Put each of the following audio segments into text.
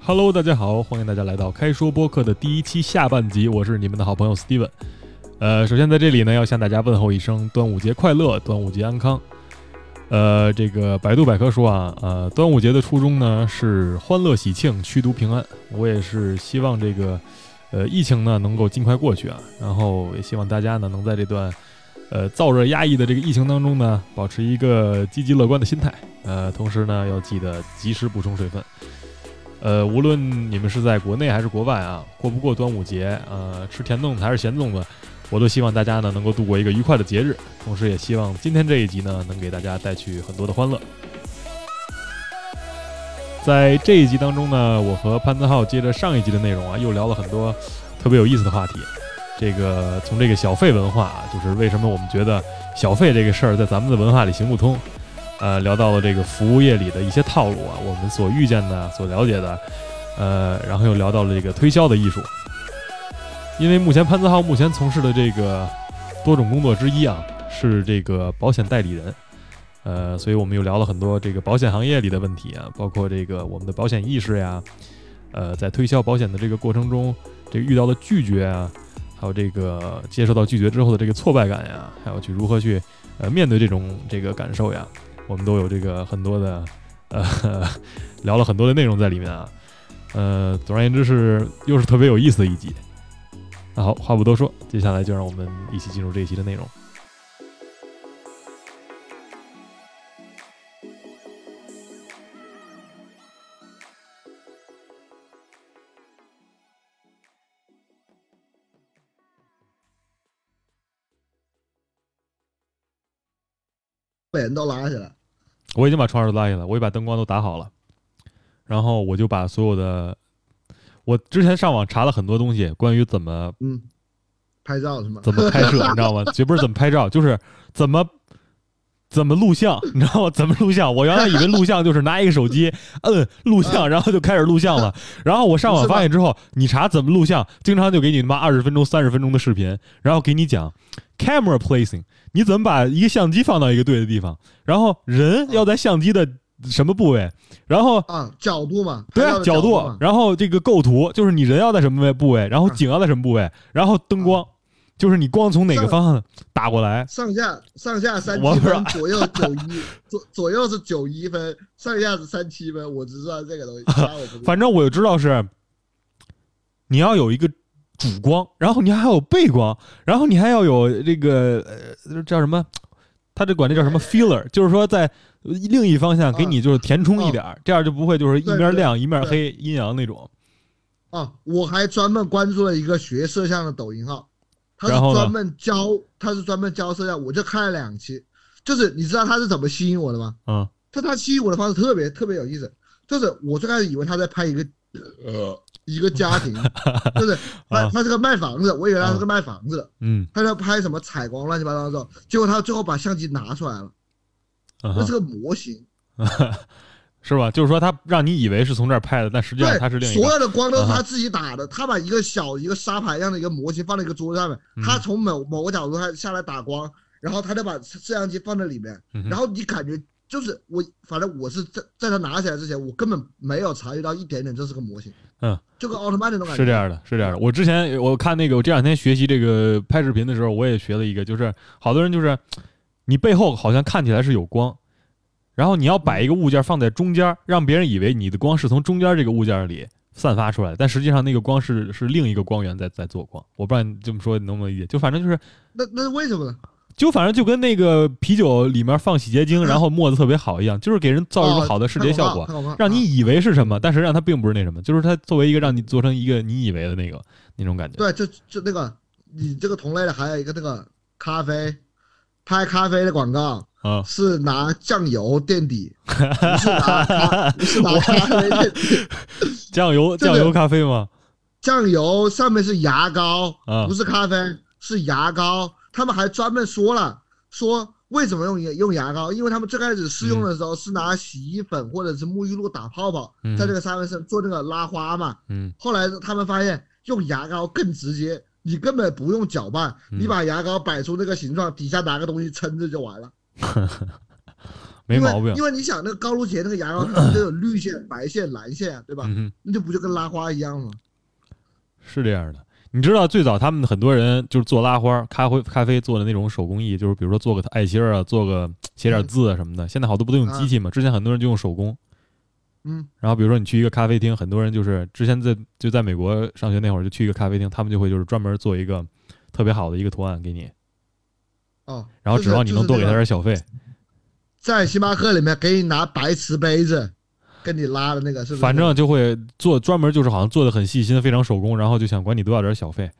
Hello，大家好，欢迎大家来到开说播客的第一期下半集，我是你们的好朋友 Steven。呃，首先在这里呢，要向大家问候一声端午节快乐，端午节安康。呃，这个百度百科说啊，呃，端午节的初衷呢是欢乐喜庆，驱毒平安。我也是希望这个，呃，疫情呢能够尽快过去啊，然后也希望大家呢能在这段，呃，燥热压抑的这个疫情当中呢，保持一个积极乐观的心态。呃，同时呢，要记得及时补充水分。呃，无论你们是在国内还是国外啊，过不过端午节，呃，吃甜粽子还是咸粽子，我都希望大家呢能够度过一个愉快的节日。同时，也希望今天这一集呢能给大家带去很多的欢乐。在这一集当中呢，我和潘子浩接着上一集的内容啊，又聊了很多特别有意思的话题。这个从这个小费文化，就是为什么我们觉得小费这个事儿在咱们的文化里行不通。呃，聊到了这个服务业里的一些套路啊，我们所遇见的、所了解的，呃，然后又聊到了这个推销的艺术。因为目前潘子浩目前从事的这个多种工作之一啊，是这个保险代理人，呃，所以我们又聊了很多这个保险行业里的问题啊，包括这个我们的保险意识呀，呃，在推销保险的这个过程中，这个遇到的拒绝啊，还有这个接受到拒绝之后的这个挫败感呀，还有去如何去呃面对这种这个感受呀。我们都有这个很多的，呃，聊了很多的内容在里面啊，呃，总而言之是又是特别有意思的一集。那好，话不多说，接下来就让我们一起进入这一期的内容。脸都拉下来。我已经把窗帘都拉下来，我也把灯光都打好了，然后我就把所有的，我之前上网查了很多东西，关于怎么嗯拍照是吗？怎么拍摄，你知道吗？绝不是怎么拍照，就是怎么怎么录像，你知道吗？怎么录像？我原来以为录像就是拿一个手机摁录像，然后就开始录像了。然后我上网发现之后，你查怎么录像，经常就给你他妈二十分钟、三十分钟的视频，然后给你讲 camera placing。你怎么把一个相机放到一个对的地方？然后人要在相机的什么部位？然后啊，角度嘛，对啊，角度。然后这个构图就是你人要在什么位部位，然后景要在什么部位，然后灯光就是你光从哪个方向打过来。上下上下三七分，左右九一，左左右是九一分，上下是三七分。我只知道这个东西。反正我就知道是，你要有一个。主光，然后你还有背光，然后你还要有这个呃叫什么？他这管这叫什么 filler？就是说在另一方向给你就是填充一点，这样就不会就是一面亮一面黑阴阳那种。啊，我还专门关注了一个学摄像的抖音号，他是专门教，他是专门教摄像，我就看了两期。就是你知道他是怎么吸引我的吗？嗯，他他吸引我的方式特别特别有意思。就是我最开始以为他在拍一个呃。一个家庭，就是 他他是个卖房子，我以为他是个卖房子。的，嗯，他在拍什么采光乱七八糟的，结果他最后把相机拿出来了，那是个模型，是吧？就是说他让你以为是从这儿拍的，但实际上他是另一个。所有的光都是他自己打的，他把一个小一个沙盘一样的一个模型放在一个桌子上面，他从某某个角度他下来打光，然后他就把摄像机放在里面，然后你感觉。就是我，反正我是在在他拿起来之前，我根本没有察觉到一点点这是个模型。嗯，就跟奥特曼那种感觉。是这样的，是这样的。我之前我看那个，我这两天学习这个拍视频的时候，我也学了一个，就是好多人就是你背后好像看起来是有光，然后你要摆一个物件放在中间，让别人以为你的光是从中间这个物件里散发出来，但实际上那个光是是另一个光源在在做光。我不知道你这么说你能不能理解？就反正就是那那是为什么呢？就反正就跟那个啤酒里面放洗洁精，然后沫子特别好一样，就是给人造一个好的视觉效果，让你以为是什么，但实际上它并不是那什么，就是它作为一个让你做成一个你以为的那个那种感觉。对，就就那个你这个同类的还有一个那个咖啡，拍咖啡的广告啊，是拿酱油垫底，不是拿不是拿咖啡垫底，酱油酱油咖啡吗？酱油上面是牙膏，不是咖啡，是牙膏。他们还专门说了，说为什么用用牙膏？因为他们最开始试用的时候是拿洗衣粉或者是沐浴露打泡泡，在这个沙发上做那个拉花嘛。嗯。后来他们发现用牙膏更直接，你根本不用搅拌，你把牙膏摆出那个形状，底下拿个东西撑着就完了。没毛病。因为你想那个高露洁那个牙膏，它都有绿线、白线、蓝线，对吧？嗯那就不就跟拉花一样吗？是这样的。你知道最早他们很多人就是做拉花、咖啡、咖啡做的那种手工艺，就是比如说做个爱心啊，做个写点字啊什么的。现在好多不都用机器吗？之前很多人就用手工。嗯。然后比如说你去一个咖啡厅，很多人就是之前在就在美国上学那会儿，就去一个咖啡厅，他们就会就是专门做一个特别好的一个图案给你。哦。然后指望你能多给他点小费。在星巴克里面给你拿白瓷杯子。跟你拉的那个是，反正就会做专门就是好像做的很细心，非常手工，然后就想管你多要点小费。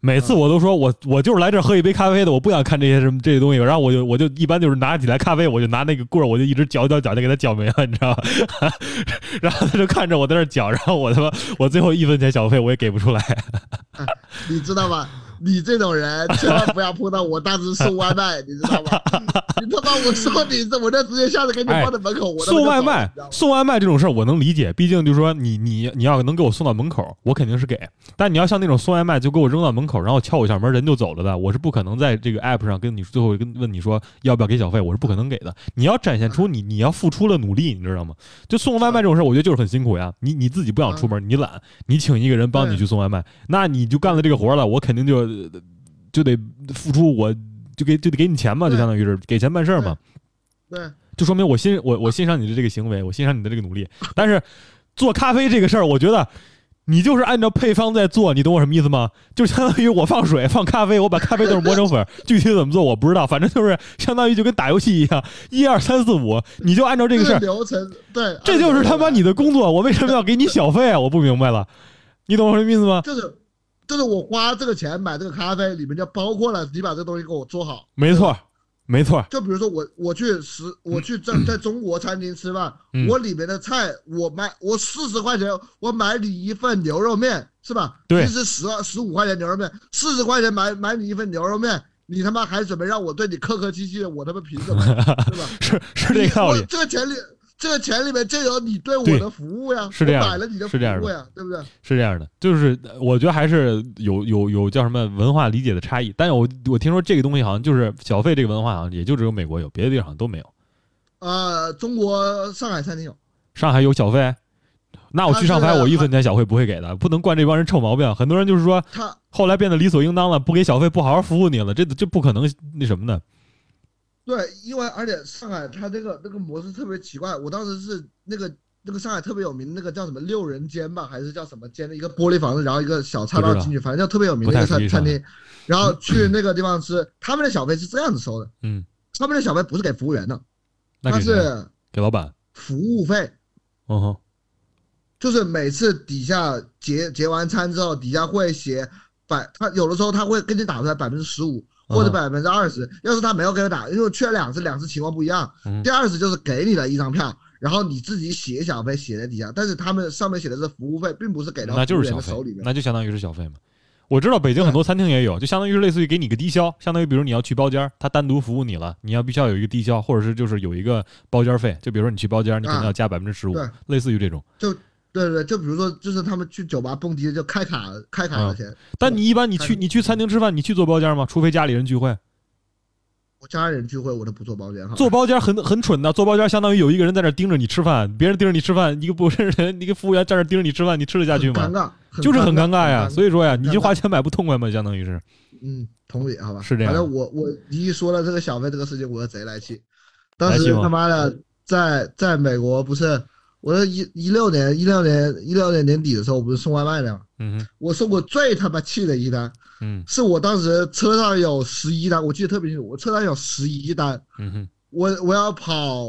每次我都说我我就是来这喝一杯咖啡的，我不想看这些什么这些东西。然后我就我就一般就是拿起来咖啡，我就拿那个棍儿，我就一直搅搅搅，就给他搅没了，你知道吧？然后他就看着我在那搅，然后我他妈我最后一分钱小费我也给不出来，你知道吗？你这种人千万不要碰到我当时送外卖，你知道吗？你他妈我说你，我就直接下次给你放在门口。我送外卖，送外卖这种事儿我能理解，毕竟就是说你你你要能给我送到门口，我肯定是给。但你要像那种送外卖就给我扔到门口，然后敲我一下门人就走了的，我是不可能在这个 app 上跟你最后跟问你说要不要给小费，我是不可能给的。你要展现出你你要付出了努力，你知道吗？就送外卖这种事儿，我觉得就是很辛苦呀。你你自己不想出门，你懒，你请一个人帮你去送外卖，那你就干了这个活了，我肯定就。就得付出，我就给就得给你钱嘛，就相当于是给钱办事儿嘛。对，就说明我欣我我欣赏你的这个行为，我欣赏你的这个努力。但是做咖啡这个事儿，我觉得你就是按照配方在做，你懂我什么意思吗？就相当于我放水放咖啡，我把咖啡豆磨成粉，具体怎么做我不知道，反正就是相当于就跟打游戏一样，一二三四五，你就按照这个事儿流程。对，这就是他妈你的工作，我为什么要给你小费啊？我不明白了，你懂我什么意思吗？就是。就是我花这个钱买这个咖啡，里面就包括了你把这东西给我做好。没错，没错。就比如说我我去食我去在在中国餐厅吃饭，我里面的菜我买我四十块钱我买你一份牛肉面是吧？对。其实十二十五块钱牛肉面，四十块钱买买你一份牛肉面，你他妈还准备让我对你客客气气的，我他妈凭什么？对吧？是是这个道理。这个钱里。这个钱里面就有你对我的服务呀，是这样，买了你的服务呀，对不对？是这样的，就是我觉得还是有有有叫什么文化理解的差异。但是我我听说这个东西好像就是小费这个文化，好像也就只有美国有，别的地方好像都没有。呃，中国上海餐厅有，上海有小费，那我去上海我一分钱小费不会给的，不能惯这帮人臭毛病。很多人就是说他后来变得理所应当了，不给小费不好好服务你了，这这不可能那什么的。对，因为而且上海它这个那个模式特别奇怪。我当时是那个那个上海特别有名那个叫什么六人间吧，还是叫什么间的一个玻璃房子，然后一个小岔道进去，反正叫特别有名的一个餐餐厅。然后去那个地方吃，他们的小费是这样子收的，嗯，他们的小费不是给服务员的，他是给老板服务费。哦吼，就是每次底下结结完餐之后，底下会写百，他有的时候他会给你打出来百分之十五。或者百分之二十，要是他没有给我打，因为去了两次，两次情况不一样。第二次就是给你了一张票，然后你自己写小费写在底下，但是他们上面写的是服务费，并不是给到那就是小费，那就相当于是小费嘛。我知道北京很多餐厅也有，就相当于是类似于给你个低消，相当于比如你要去包间，他单独服务你了，你要必须要有一个低消，或者是就是有一个包间费，就比如说你去包间，你可能要加百分之十五，类似于这种。就。对对，就比如说，就是他们去酒吧蹦迪就开卡开卡的钱。但你一般你去你去餐厅吃饭，你去做包间吗？除非家里人聚会。我家里人聚会我都不做包间哈。做包间很很蠢的，做包间相当于有一个人在那盯着你吃饭，别人盯着你吃饭，一个不认识人，一个服务员在那盯着你吃饭，你吃得下去吗？尴尬，就是很尴尬呀。所以说呀，你就花钱买不痛快嘛，相当于是。嗯，同理，好吧。是这样。反正我我一说了这个小费这个事情，我贼来气。当时他妈的在在美国不是。我说一一六年一六年一六年年底的时候，我不是送外卖的吗？嗯我送过最他妈气的一单，嗯，是我当时车上有十一单，我记得特别清楚，我车上有十一单，嗯哼，我我要跑，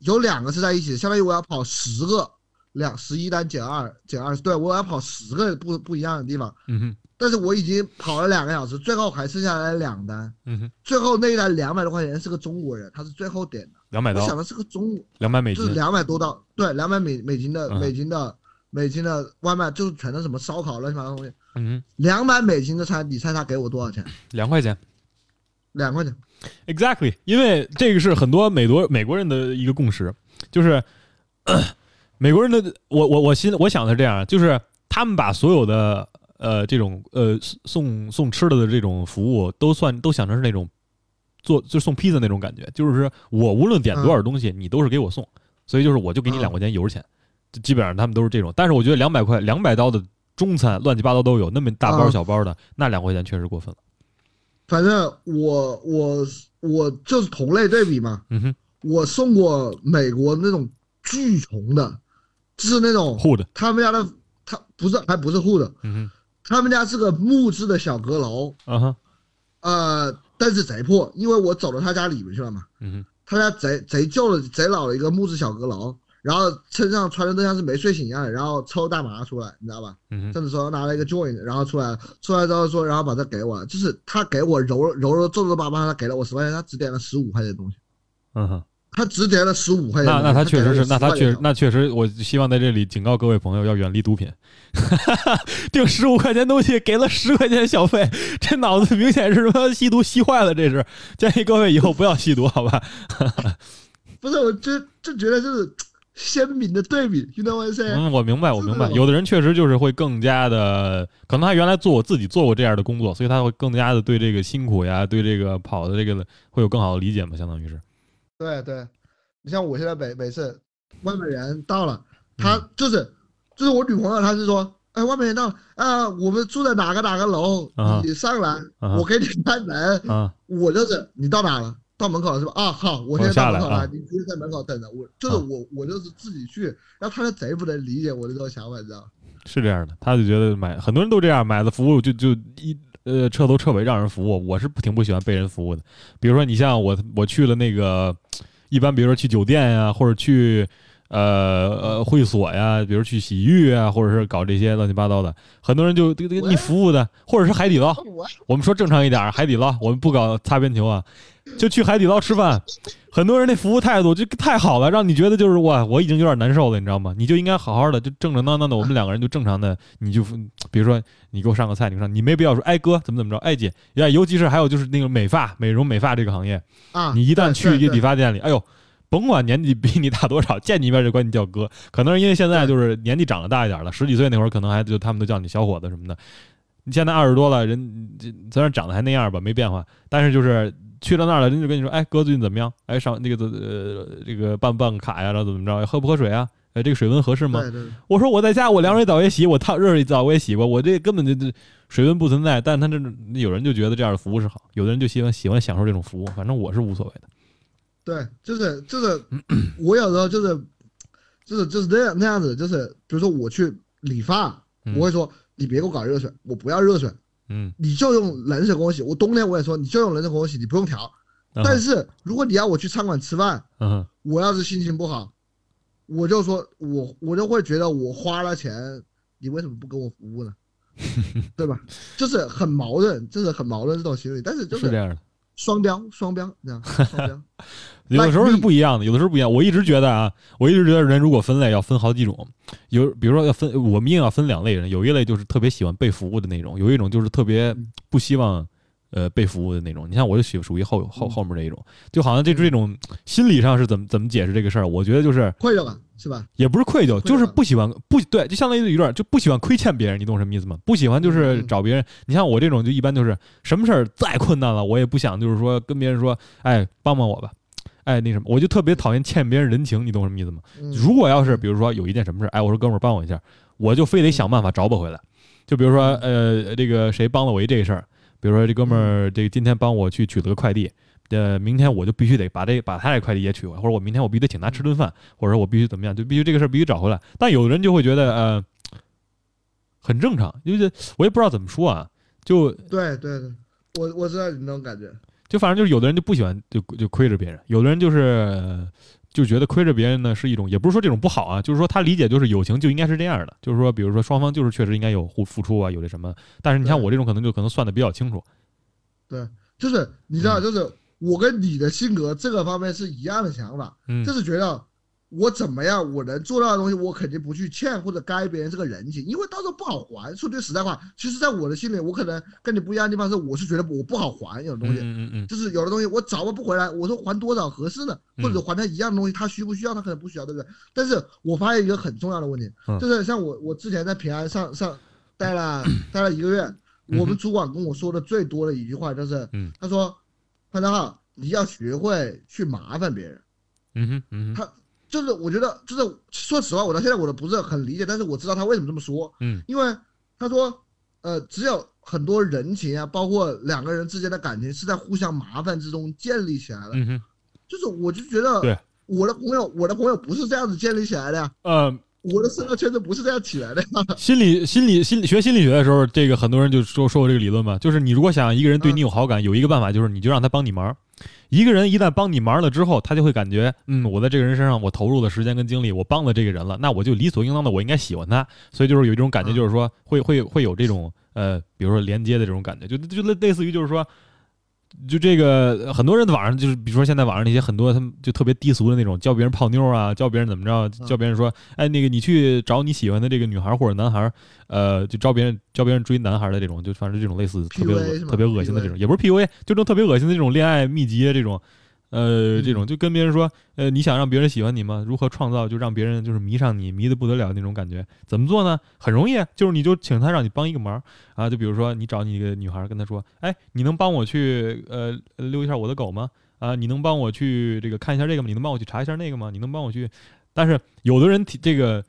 有两个是在一起，相当于我要跑十个，两十一单减二减二十，对我要跑十个不不一样的地方，嗯哼，但是我已经跑了两个小时，最后还剩下来两单，嗯哼，最后那一单两百多块钱是个中国人，他是最后点的。两百刀，我想的是个中，两百美金，就是两百多刀，对，两百美美金的美金的美金的外卖，就是全都什么烧烤乱七八糟东西。嗯，两百美金的餐，你猜他给我多少钱？两块钱，两块钱，exactly。因为这个是很多美国美国人的一个共识，就是 美国人的，我我我心我想的是这样，就是他们把所有的呃这种呃送送吃的的这种服务都算都想成是那种。做就送披萨那种感觉，就是我无论点多少东西，你都是给我送，所以就是我就给你两块钱油钱，就基本上他们都是这种。但是我觉得两百块两百刀的中餐乱七八糟都有，那么大包小包的，那两块钱确实过分了。反正我我我就是同类对比嘛，嗯哼，我送过美国那种巨穷的，就是那种户的，他们家的他不是还不是户的，嗯哼，他们家是个木质的小阁楼，啊哈，呃，但是贼破，因为我走到他家里面去了嘛，他家贼贼旧的贼老的一个木质小阁楼。然后身上穿的都像是没睡醒一样的，然后抽大麻出来，你知道吧？嗯，甚至说拿了一个 joint，然后出来，出来之后说，然后把这给我，就是他给我揉揉揉皱皱巴巴，他给了我十块钱，他只点了十五块钱的东西。嗯哼，他只点了十五块钱。那那他确实是，那他确实那确实，我希望在这里警告各位朋友要远离毒品。订十五块钱东西给了十块钱小费，这脑子明显是他妈吸毒吸坏了，这是建议各位以后不要吸毒，好吧？不是，我就就觉得就是。鲜明的对比，听懂我意思？嗯，我明白，我明白。有的人确实就是会更加的，可能他原来做我自己做过这样的工作，所以他会更加的对这个辛苦呀，对这个跑的这个会有更好的理解嘛，相当于是。对对，你像我现在每每次外面人到了，他就是就是我女朋友，她是说，哎，外面人到了啊，我们住在哪个哪个楼，你上来，我给你开门，我就是你到哪了？到门口了是吧？啊，好，我现在到门口了，你直接在门口等着我。就是我，我就是自己去，然后他就贼不能理解我的这种想法，你知道是这样的，他就觉得买很多人都这样，买的服务就就一呃彻头彻尾让人服务。我是挺不喜欢被人服务的。比如说你像我，我去了那个，一般比如说去酒店呀，或者去。呃呃，会所呀，比如去洗浴啊，或者是搞这些乱七八糟的，很多人就给给你服务的，或者是海底捞。我们说正常一点，海底捞，我们不搞擦边球啊，就去海底捞吃饭。很多人那服务态度就太好了，让你觉得就是哇，我已经有点难受了，你知道吗？你就应该好好的，就正正当当的，我们两个人就正常的，你就比如说你给我上个菜，你上，你没必要说，哎哥怎么怎么着，哎姐呀，尤其是还有就是那个美发、美容美发这个行业啊，你一旦去一个理发店里，哎呦。甭管年纪比你大多少，见你一面就管你叫哥。可能是因为现在就是年纪长得大一点了，十几岁那会儿可能还就他们都叫你小伙子什么的。你现在二十多了，人虽然长得还那样吧，没变化，但是就是去了那儿了，人就跟你说：“哎，哥最近怎么样？哎，上那个呃这个办不办卡呀？然后怎么着？喝不喝水啊？哎，这个水温合适吗？”我说我在家，我凉水澡也洗，我烫热水澡我也洗过，我这根本就这水温不存在。但他这有人就觉得这样的服务是好，有的人就喜欢喜欢享受这种服务。反正我是无所谓的。对，就是就是，我有时候就是，就是就是那样那样子，就是比如说我去理发，我会说你别给我搞热水，我不要热水，嗯，你就用冷水给我洗。我冬天我也说你就用冷水给我洗，你不用调。但是如果你要我去餐馆吃饭，嗯，我要是心情不好，我就说我我就会觉得我花了钱，你为什么不给我服务呢？对吧？就是很矛盾，就是很矛盾这种心理。但是就是。双标，双标，这样双标，有的时候是不一样的，有的时候不一样。我一直觉得啊，我一直觉得人如果分类要分好几种，有比如说要分，我们硬要分两类人，有一类就是特别喜欢被服务的那种，有一种就是特别不希望。呃，被服务的那种，你像我就属属于后后后面这一种，就好像这这种心理上是怎么怎么解释这个事儿？我觉得就是愧疚感，是吧？也不是愧疚，就是不喜欢不对，就相当于有点就不喜欢亏欠别人，你懂什么意思吗？不喜欢就是找别人。你像我这种，就一般就是什么事儿再困难了，我也不想就是说跟别人说，哎，帮帮我吧，哎，那什么，我就特别讨厌欠别人人情，你懂什么意思吗？如果要是比如说有一件什么事儿，哎，我说哥们儿帮我一下，我就非得想办法找补回来。就比如说呃，这个谁帮了我一这个事儿。比如说这哥们儿，这个今天帮我去取了个快递，呃，明天我就必须得把这把他这快递也取回来，或者我明天我必须得请他吃顿饭，或者说我必须怎么样，就必须这个事儿必须找回来。但有的人就会觉得，呃，很正常，因为我也不知道怎么说啊，就对对对，我我知道你那种感觉，就反正就是有的人就不喜欢就就亏着别人，有的人就是。就觉得亏着别人呢是一种，也不是说这种不好啊，就是说他理解就是友情就应该是这样的，就是说比如说双方就是确实应该有互付出啊，有这什么，但是你像我这种可能就可能算的比较清楚。对，就是你知道，就是我跟你的性格这个方面是一样的想法，就是觉得。我怎么样？我能做到的东西，我肯定不去欠或者该别人这个人情，因为到时候不好还。说句实在话，其实，在我的心里，我可能跟你不一样的地方是，我是觉得我不好还有的东西，嗯嗯就是有的东西我找不回来，我说还多少合适的，或者还他一样的东西，他需不需要？他可能不需要，对不对？但是我发现一个很重要的问题，就是像我，我之前在平安上上待了 待了一个月，我们主管跟我说的最多的一句话就是，他说，潘德浩，你要学会去麻烦别人。嗯哼，嗯哼，他就是我觉得就是说实话，我到现在我都不是很理解，但是我知道他为什么这么说。嗯，因为他说，呃，只有很多人情啊，包括两个人之间的感情是在互相麻烦之中建立起来的。嗯哼，就是我就觉得，对，我的朋友，我的朋友不是这样子建立起来的呀。呃。我的社交圈子不是这样起来的呀。心理心理心理学心理学的时候，这个很多人就说说过这个理论嘛，就是你如果想一个人对你有好感，有一个办法就是你就让他帮你忙。一个人一旦帮你忙了之后，他就会感觉，嗯，我在这个人身上我投入的时间跟精力，我帮了这个人了，那我就理所应当的我应该喜欢他。所以就是有一种感觉，就是说会会会有这种呃，比如说连接的这种感觉，就就类类似于就是说。就这个，很多人网上就是，比如说现在网上那些很多，他们就特别低俗的那种，教别人泡妞啊，教别人怎么着，教别人说，哎，那个你去找你喜欢的这个女孩或者男孩，呃，就招别人教别人追男孩的这种，就反正这种类似特别特别恶心的这种，也不是 P U A，就这种特别恶心的这种恋爱秘籍这种。呃，这种就跟别人说，呃，你想让别人喜欢你吗？如何创造就让别人就是迷上你，迷得不得了那种感觉？怎么做呢？很容易，就是你就请他让你帮一个忙啊，就比如说你找你一个女孩，跟她说，哎，你能帮我去呃溜一下我的狗吗？啊，你能帮我去这个看一下这个吗？你能帮我去查一下那个吗？你能帮我去？但是有的人提这个，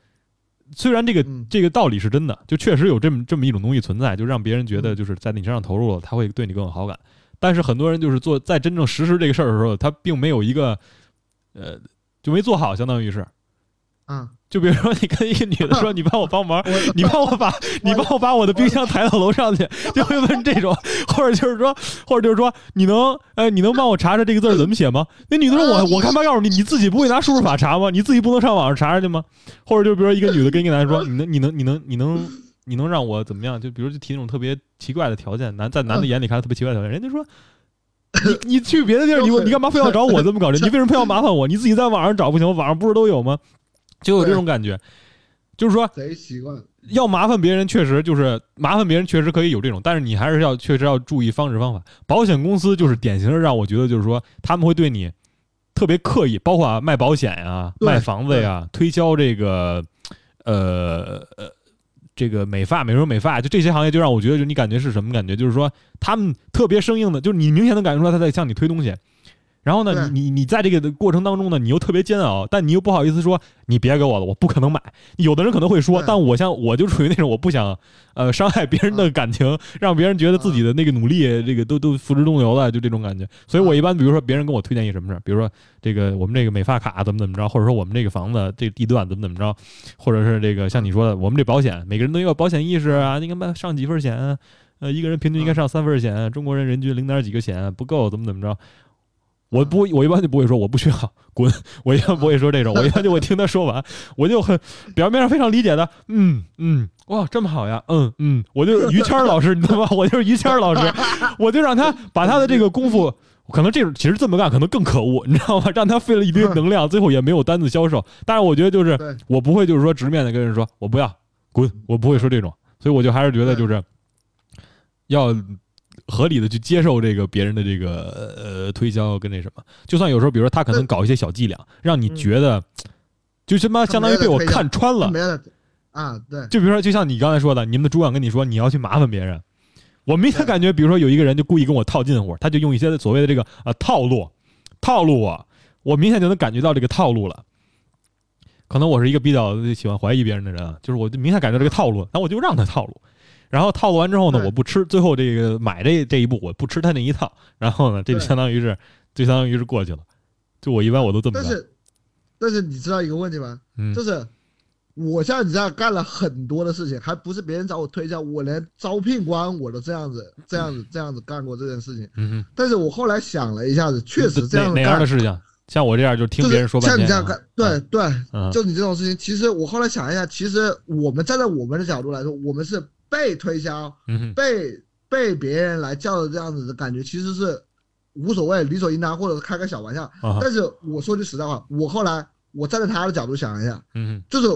虽然这个这个道理是真的，就确实有这么这么一种东西存在，就让别人觉得就是在你身上投入了，他会对你更有好感。但是很多人就是做在真正实施这个事儿的时候，他并没有一个，呃，就没做好，相当于是，嗯，就比如说你跟一个女的说，你帮我帮忙，你帮我把，你帮我把我的冰箱抬到楼上去，就会问这种，或者就是说，或者就是说，你能，呃，你能帮我查查这个字怎么写吗？那女的说，我我干嘛告诉你，你自己不会拿输入法查吗？你自己不能上网上查查去吗？或者就比如说一个女的跟一个男的说，你能，你能，你能，你能。你能让我怎么样？就比如就提那种特别奇怪的条件，男在男的眼里看特别奇怪的条件，人家说，你你去别的地儿，你你干嘛非要找我这么搞？你为什么非要麻烦我？你自己在网上找不行？网上不是都有吗？就有这种感觉，就是说贼习惯要麻烦别人，确实就是麻烦别人，确实可以有这种，但是你还是要确实要注意方式方法。保险公司就是典型的让我觉得就是说他们会对你特别刻意，包括啊卖保险呀、卖房子呀、推销这个呃呃。这个美发、美容、美发，就这些行业，就让我觉得，就你感觉是什么感觉？就是说，他们特别生硬的，就是你明显能感觉出来他在向你推东西。然后呢，你你在这个的过程当中呢，你又特别煎熬，但你又不好意思说，你别给我了，我不可能买。有的人可能会说，但我像我就处于那种我不想，呃，伤害别人的感情，让别人觉得自己的那个努力，这个都都付之东流了，就这种感觉。所以我一般，比如说别人跟我推荐一什么事儿，比如说这个我们这个美发卡怎么怎么着，或者说我们这个房子这地段怎么怎么着，或者是这个像你说的，我们这保险，每个人都有保险意识啊，应该上几份险，呃，一个人平均应该上三份险，中国人人均零点几个险不够，怎么怎么着。我不，我一般就不会说我不需要滚，我一般不会说这种，我一般就会听他说完，我就很表面上非常理解的，嗯嗯，哇，这么好呀，嗯嗯，我就于谦老师，你知道吗？我就是于谦老师，我就让他把他的这个功夫，可能这种其实这么干可能更可恶，你知道吗？让他费了一堆能量，最后也没有单子销售。但是我觉得就是我不会就是说直面的跟人说我不要滚，我不会说这种，所以我就还是觉得就是要。合理的去接受这个别人的这个呃推销跟那什么，就算有时候比如说他可能搞一些小伎俩，让你觉得就他妈相当于被我看穿了啊，对，就比如说就像你刚才说的，你们的主管跟你说你要去麻烦别人，我明显感觉比如说有一个人就故意跟我套近乎，他就用一些所谓的这个呃套路套路我，我明显就能感觉到这个套路了。可能我是一个比较喜欢怀疑别人的人，就是我就明显感觉这个套路，那我就让他套路。然后套路完之后呢，我不吃，最后这个买这这一步我不吃他那一套，然后呢，这就相当于是，就相当于是过去了。就我一般我都这么干。但是，但是你知道一个问题吗？嗯，就是我像你这样干了很多的事情，还不是别人找我推销，我连招聘官我都这样子、这样子、这样子干过这件事情。嗯哼。但是我后来想了一下子，确实这样哪样的事情？像我这样就听别人说半天。像你这样干，对对，就你这种事情，其实我后来想一下，其实我们站在我们的角度来说，我们是。被推销，被被别人来叫的这样子的感觉，其实是无所谓，理所应当，或者是开个小玩笑。但是我说句实在话，我后来我站在他的角度想一下，嗯，就是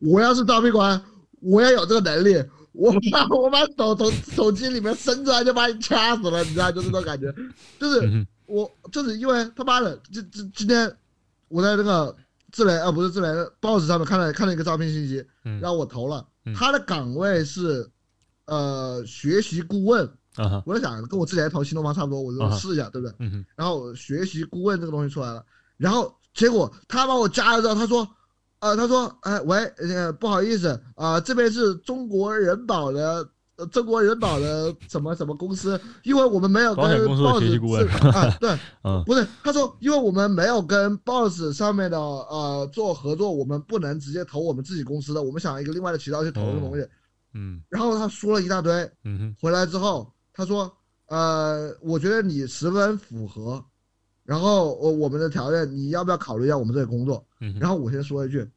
我要是招聘官，我要有这个能力，我把我把手从手机里面伸出来就把你掐死了，你知道，就这种感觉，就是我就是因为他妈的，这这今天我在那个智联啊不是智联 boss 上面看了看了一个招聘信息，让我投了，他的岗位是。呃，学习顾问，我在想，跟我之前投新东方差不多，我就试一下，对不对？嗯然后学习顾问这个东西出来了，然后结果他把我加了之后，他说，呃，他说，哎，喂，呃，不好意思啊，这边是中国人保的。中国人保的 什么什么公司？因为我们没有跟 boss 啊，对，嗯，不是，他说，因为我们没有跟 boss 上面的呃做合作，我们不能直接投我们自己公司的，我们想一个另外的渠道去投这个东西，嗯，然后他说了一大堆，嗯哼，回来之后他说，呃，我觉得你十分符合，然后我我们的条件，你要不要考虑一下我们这个工作？嗯，然后我先说一句。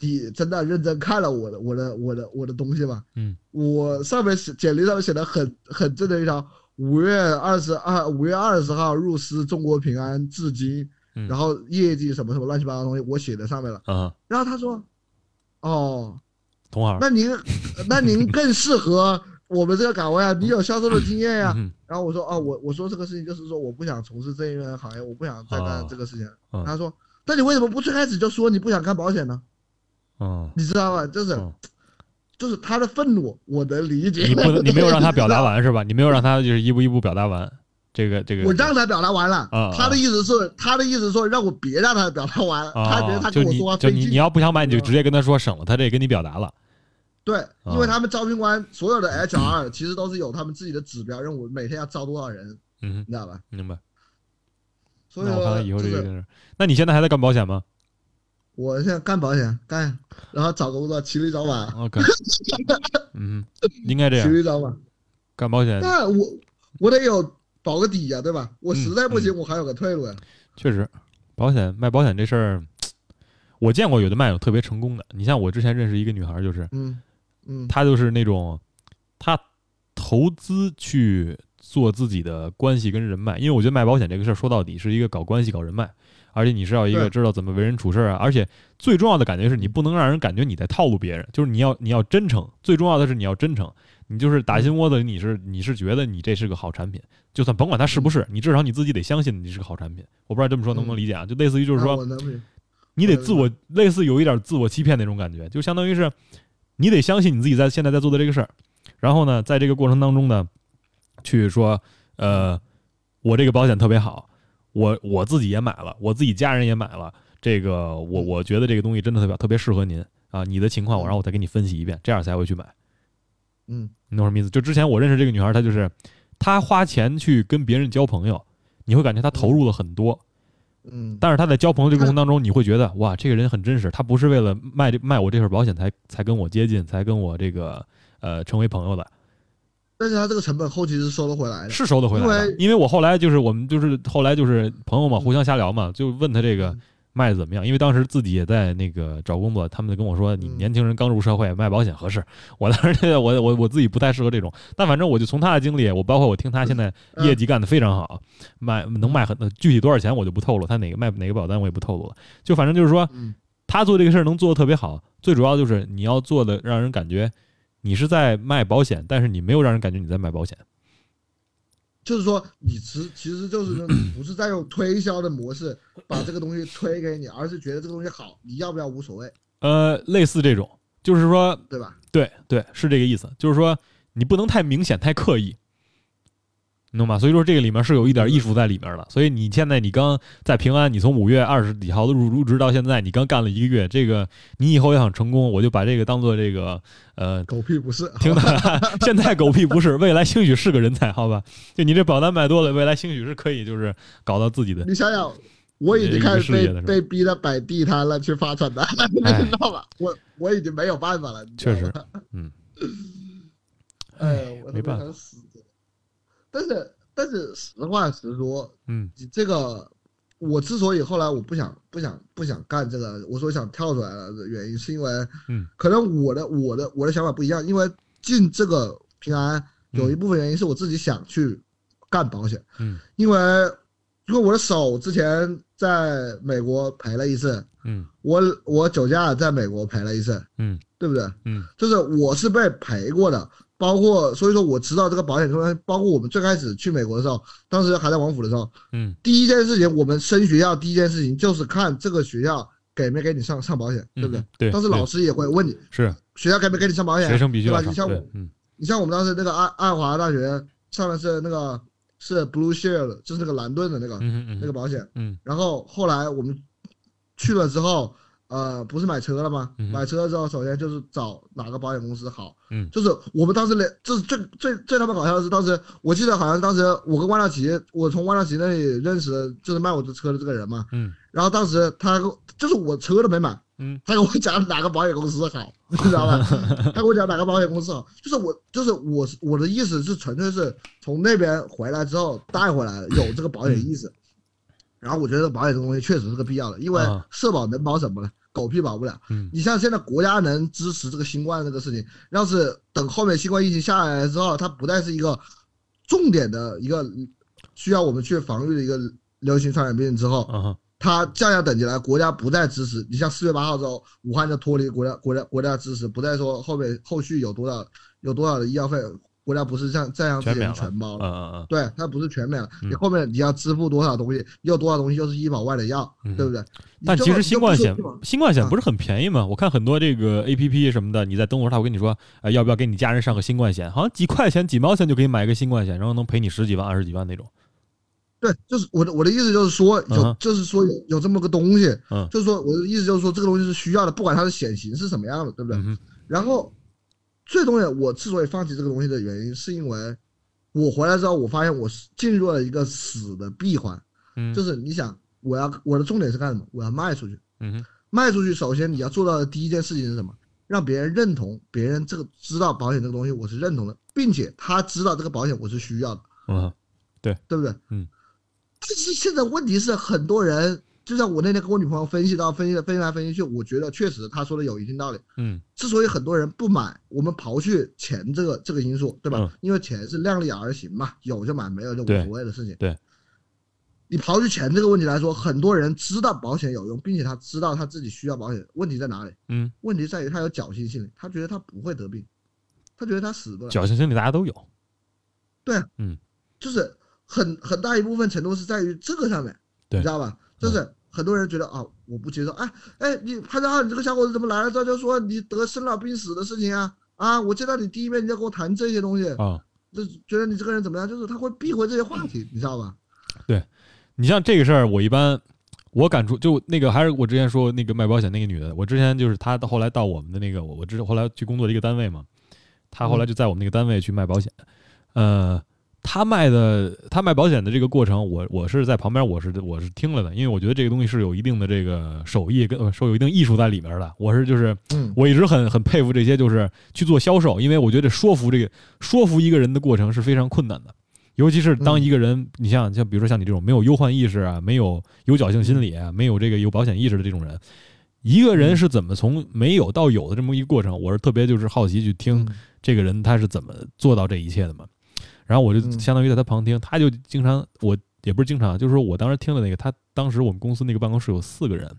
你真的认真看了我的我的我的我的东西吗？嗯，我上面写简历上面写的很很正的一条，五月二十二五月二十号入司中国平安至今，然后业绩什么什么乱七八糟东西我写在上面了。啊，然后他说，哦，同行，那您那您更适合 我们这个岗位啊，你有销售的经验呀。然后我说，哦，我我说这个事情就是说我不想从事这一行业，我不想再干这个事情。他说，那你为什么不最开始就说你不想干保险呢？嗯，你知道吧？就是，就是他的愤怒，我能理解。你不能，你没有让他表达完 是吧？你没有让他就是一步一步表达完这个这个。我让他表达完了，他的意思是，他的意思说让我别让他表达完。他觉得他跟我说话就你你要不想买，你就直接跟他说，省了他这跟你表达了。对，因为他们招聘官所有的 HR 其实都是有他们自己的指标任务，每天要招多少人，嗯，你知道吧？明白。所以我看看以后这个，那你现在还在干保险吗？我现在干保险干，然后找工作骑驴找马。OK，嗯，应该这样。骑驴找马，干保险。那我我得有保个底呀，对吧？我实在不行，我还有个退路呀。确实，保险卖保险这事儿，我见过有的卖有特别成功的。你像我之前认识一个女孩，就是，嗯嗯，她就是那种，她投资去做自己的关系跟人脉，因为我觉得卖保险这个事儿说到底是一个搞关系搞人脉。而且你是要一个知道怎么为人处事啊，而且最重要的感觉是你不能让人感觉你在套路别人，就是你要你要真诚，最重要的是你要真诚，你就是打心窝子里你是你是觉得你这是个好产品，就算甭管它是不是，你至少你自己得相信你是个好产品。我不知道这么说能不能理解啊？就类似于就是说，你得自我类似有一点自我欺骗那种感觉，就相当于是你得相信你自己在现在在做的这个事儿，然后呢，在这个过程当中呢，去说呃，我这个保险特别好。我我自己也买了，我自己家人也买了。这个我我觉得这个东西真的特别特别适合您啊！你的情况，我然后我再给你分析一遍，这样才会去买。嗯，你懂什么意思？就之前我认识这个女孩，她就是她花钱去跟别人交朋友，你会感觉她投入了很多。嗯，但是她在交朋友这个过程当中，你会觉得哇，这个人很真实，她不是为了卖这卖我这份保险才才跟我接近，才跟我这个呃成为朋友的。但是他这个成本后期是收得回来的，是收得回来的。因为我后来就是我们就是后来就是朋友嘛，互相瞎聊嘛，就问他这个卖的怎么样。因为当时自己也在那个找工作，他们就跟我说，你年轻人刚入社会卖保险合适。我当时我我我自己不太适合这种，但反正我就从他的经历，我包括我听他现在业绩干得非常好，卖能卖很具体多少钱我就不透露，他哪个卖哪个保单我也不透露了。就反正就是说，他做这个事儿能做得特别好，最主要就是你要做的让人感觉。你是在卖保险，但是你没有让人感觉你在卖保险，就是说你其其实就是说 你不是在用推销的模式把这个东西推给你，而是觉得这个东西好，你要不要无所谓。呃，类似这种，就是说，对吧？对对，是这个意思，就是说你不能太明显、太刻意。你懂吗？所以说这个里面是有一点艺术在里面的。所以你现在你刚在平安，你从五月二十几号入入职到现在，你刚干了一个月，这个你以后要想成功，我就把这个当做这个呃狗屁不是，听的现在狗屁不是，未来兴许是个人才，好吧？就你这保单买多了，未来兴许是可以就是搞到自己的。你想想，我已经开始被被逼的摆地摊了，去发传单，你知道吧？我我已经没有办法了。确实，嗯，哎，我没办法。但是但是实话实说，嗯，你这个我之所以后来我不想不想不想干这个，我说想跳出来了的原因，是因为，嗯，可能我的我的我的想法不一样，因为进这个平安有一部分原因是我自己想去干保险，嗯，因为因为我的手之前在美国赔了一次，嗯，我我酒驾在美国赔了一次，嗯，对不对？嗯，就是我是被赔过的。包括，所以说我知道这个保险公司，包括我们最开始去美国的时候，当时还在王府的时候，嗯，第一件事情，我们升学校第一件事情就是看这个学校给没给你上上保险，对不对？对。当时老师也会问你，是学校给没给你上保险？学生必须对吧？你像我，嗯，你像我们当时那个爱爱华大学，上的是那个是 Blue Shield，就是那个蓝盾的那个那个保险。嗯。然后后来我们去了之后。呃，不是买车了吗？买车之后，首先就是找哪个保险公司好。嗯，就是我们当时连，就是最最最他妈搞笑的是，当时我记得好像当时我跟万大奇，我从万大奇那里认识就是卖我的车的这个人嘛。嗯，然后当时他就是我车都没买，嗯，他跟我讲哪个保险公司好，你知道吧？他跟我讲哪个保险公司好，就是我就是我我的意思是纯粹是从那边回来之后带回来有这个保险意识。然后我觉得保险这个东西确实是个必要的，因为社保能保什么呢？狗屁保不了，嗯，你像现在国家能支持这个新冠这个事情，要是等后面新冠疫情下来之后，它不再是一个重点的一个需要我们去防御的一个流行传染病之后，它降下等级来，国家不再支持。你像四月八号之后，武汉就脱离国家国家国家支持，不再说后面后续有多少有多少的医药费。国家不是像这样之前全包了，嗯嗯嗯，对，它不是全免了，你后面你要支付多少东西，你有多少东西就是医保外的药，对不对？但其实新冠险，新冠险不是很便宜吗？我看很多这个 A P P 什么的，你在登录上，我跟你说，呃，要不要给你家人上个新冠险？好像几块钱、几毛钱就可以买一个新冠险，然后能赔你十几万、二十几万那种。对，就是我的我的意思就是说，有就是说有有这么个东西，嗯，就是说我的意思就是说这个东西是需要的，不管它的险型是什么样的，对不对？然后。最重要，我之所以放弃这个东西的原因，是因为我回来之后，我发现我是进入了一个死的闭环。嗯，就是你想，我要我的重点是干什么？我要卖出去。嗯卖出去，首先你要做到的第一件事情是什么？让别人认同，别人这个知道保险这个东西我是认同的，并且他知道这个保险我是需要的。嗯，对，对不对？嗯。但是现在问题是，很多人。就像我那天跟我女朋友分析到，分析分析来分析去，我觉得确实她说的有一定道理。嗯，之所以很多人不买，我们刨去钱这个这个因素，对吧？因为钱是量力而行嘛，有就买，没有就无所谓的事情。对，你刨去钱这个问题来说，很多人知道保险有用，并且他知道他自己需要保险。问题在哪里？嗯，问题在于他有侥幸心理，他觉得他不会得病，他觉得他死不了。侥幸心理大家都有。对，嗯，就是很很大一部分程度是在于这个上面，你知道吧？就是。很多人觉得啊，我不接受。哎哎，你潘正浩，你这个小伙子怎么来了这就说你得生老病死的事情啊？啊，我见到你第一面你就跟我谈这些东西啊，就觉得你这个人怎么样？就是他会避讳这些话题，你知道吧？对，你像这个事儿，我一般我感触就那个还是我之前说那个卖保险那个女的，我之前就是她后来到我们的那个我我之后来去工作的一个单位嘛，她后来就在我们那个单位去卖保险，呃。他卖的，他卖保险的这个过程，我我是在旁边，我是我是听了的，因为我觉得这个东西是有一定的这个手艺跟说有一定艺术在里面的。我是就是，我一直很很佩服这些就是去做销售，因为我觉得说服这个说服一个人的过程是非常困难的，尤其是当一个人，你像像比如说像你这种没有忧患意识啊，没有有侥幸心理啊，没有这个有保险意识的这种人，一个人是怎么从没有到有的这么一个过程，我是特别就是好奇去听这个人他是怎么做到这一切的嘛。然后我就相当于在他旁听，他就经常，我也不是经常，就是说我当时听的那个，他当时我们公司那个办公室有四个人，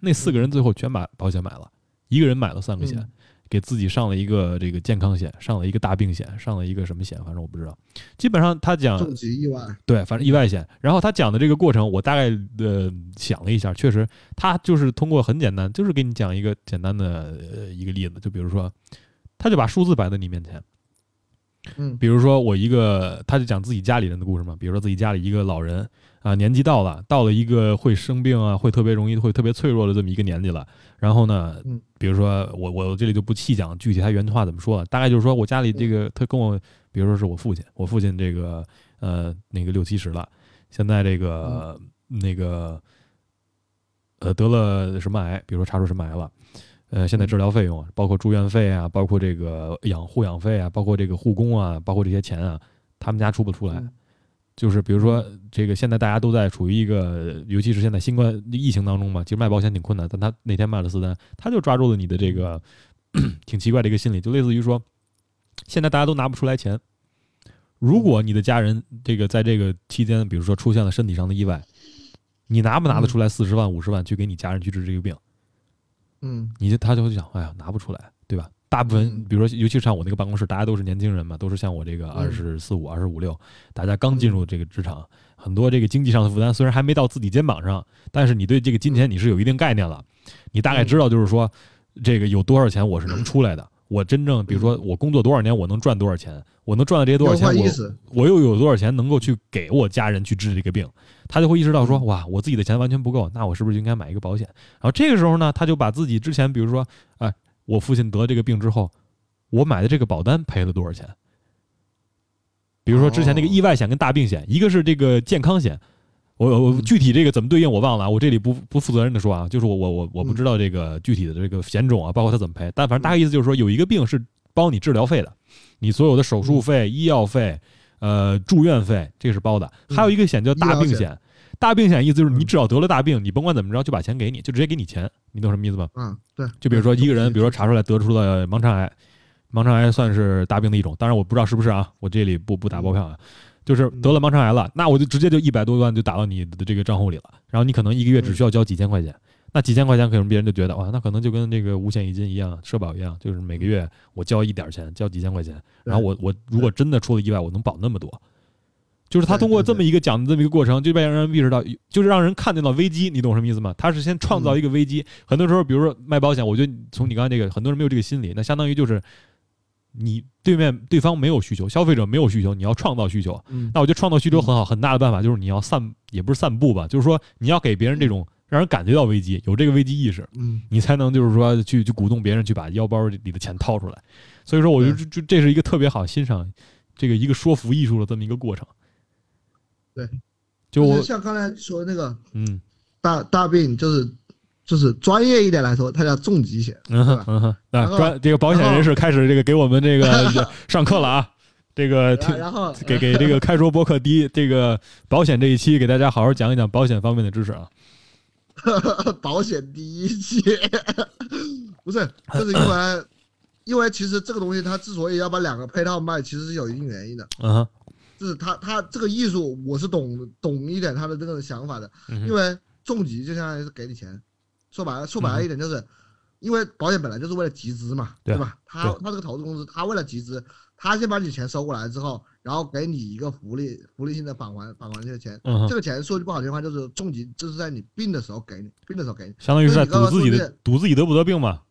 那四个人最后全把保险买了，一个人买了三个险，给自己上了一个这个健康险，上了一个大病险，上了一个什么险，反正我不知道。基本上他讲重疾意外，对，反正意外险。然后他讲的这个过程，我大概呃想了一下，确实他就是通过很简单，就是给你讲一个简单的呃一个例子，就比如说，他就把数字摆在你面前。嗯，比如说我一个，他就讲自己家里人的故事嘛。比如说自己家里一个老人啊，年纪到了，到了一个会生病啊，会特别容易会特别脆弱的这么一个年纪了。然后呢，比如说我我这里就不细讲具体他原话怎么说了，大概就是说我家里这个他跟我，比如说是我父亲，我父亲这个呃那个六七十了，现在这个那个呃得了什么癌，比如说查出什么癌了。呃，现在治疗费用啊，包括住院费啊，包括这个养护养费啊，包括这个护工啊，包括这些钱啊，他们家出不出来。就是比如说，这个现在大家都在处于一个，尤其是现在新冠疫情当中嘛，其实卖保险挺困难。但他那天卖了四单，他就抓住了你的这个 挺奇怪的一个心理，就类似于说，现在大家都拿不出来钱。如果你的家人这个在这个期间，比如说出现了身体上的意外，你拿不拿得出来四十万、五十万去给你家人去治这个病？嗯，你就他就会想，哎呀，拿不出来，对吧？大部分，比如说，尤其是像我那个办公室，大家都是年轻人嘛，都是像我这个二十四五、二十五六，大家刚进入这个职场，很多这个经济上的负担虽然还没到自己肩膀上，但是你对这个金钱你是有一定概念了，你大概知道，就是说这个有多少钱我是能 出来的，我真正比如说我工作多少年，我能赚多少钱，我能赚到这些多少钱，我我又有多少钱能够去给我家人去治这个病，他就会意识到说，哇，我自己的钱完全不够，那我是不是应该买一个保险？然后这个时候呢，他就把自己之前，比如说，哎，我父亲得这个病之后，我买的这个保单赔了多少钱？比如说之前那个意外险跟大病险，一个是这个健康险。我我具体这个怎么对应我忘了，我这里不不负责任的说啊，就是我我我我不知道这个具体的这个险种啊，包括它怎么赔，但反正大概意思就是说，有一个病是包你治疗费的，你所有的手术费、医药费、呃住院费，这个是包的。还有一个险叫大病险，大病险意思就是你只要得了大病，你甭管怎么着就把钱给你，就直接给你钱，你懂什么意思吗？嗯，对。就比如说一个人，比如说查出来得出了盲肠癌，盲肠癌算是大病的一种，当然我不知道是不是啊，我这里不不打包票啊。就是得了盲肠癌了，那我就直接就一百多万就打到你的这个账户里了，然后你可能一个月只需要交几千块钱，那几千块钱可能别人就觉得哇，那可能就跟这个五险一金一样，社保一样，就是每个月我交一点钱，交几千块钱，然后我我如果真的出了意外，我能保那么多，就是他通过这么一个讲的这么一个过程，就让人意识到，就是让人看见了危机，你懂什么意思吗？他是先创造一个危机，很多时候，比如说卖保险，我觉得从你刚才这个，很多人没有这个心理，那相当于就是。你对面对方没有需求，消费者没有需求，你要创造需求。那我觉得创造需求很好，很大的办法就是你要散，也不是散步吧，就是说你要给别人这种让人感觉到危机，有这个危机意识，嗯，你才能就是说去去鼓动别人去把腰包里的钱掏出来。所以说，我觉得这这是一个特别好欣赏这个一个说服艺术的这么一个过程。对，就像刚才说的那个，嗯，大大病就是。就是专业一点来说，它叫重疾险，嗯哼，嗯哼，啊，专这个保险人士开始这个给我们这个 上课了啊，这个听，然后给给这个开说播客第一这个保险这一期给大家好好讲一讲保险方面的知识啊。保险第一期，不是，就是因为 因为其实这个东西它之所以要把两个配套卖，其实是有一定原因的，嗯哼，就是他他这个艺术我是懂懂一点他的这个想法的，因为重疾就相当于是给你钱。说白了，说白了一点，就是因为保险本来就是为了集资嘛，对吧？他他这个投资公司，他为了集资，他先把你钱收过来之后，然后给你一个福利，福利性的返还返还这个钱。这个钱说句不好听话，就是重疾，就是在你病的时候给你，病的时候给你，相当于是在赌自己的赌自己得不得病嘛，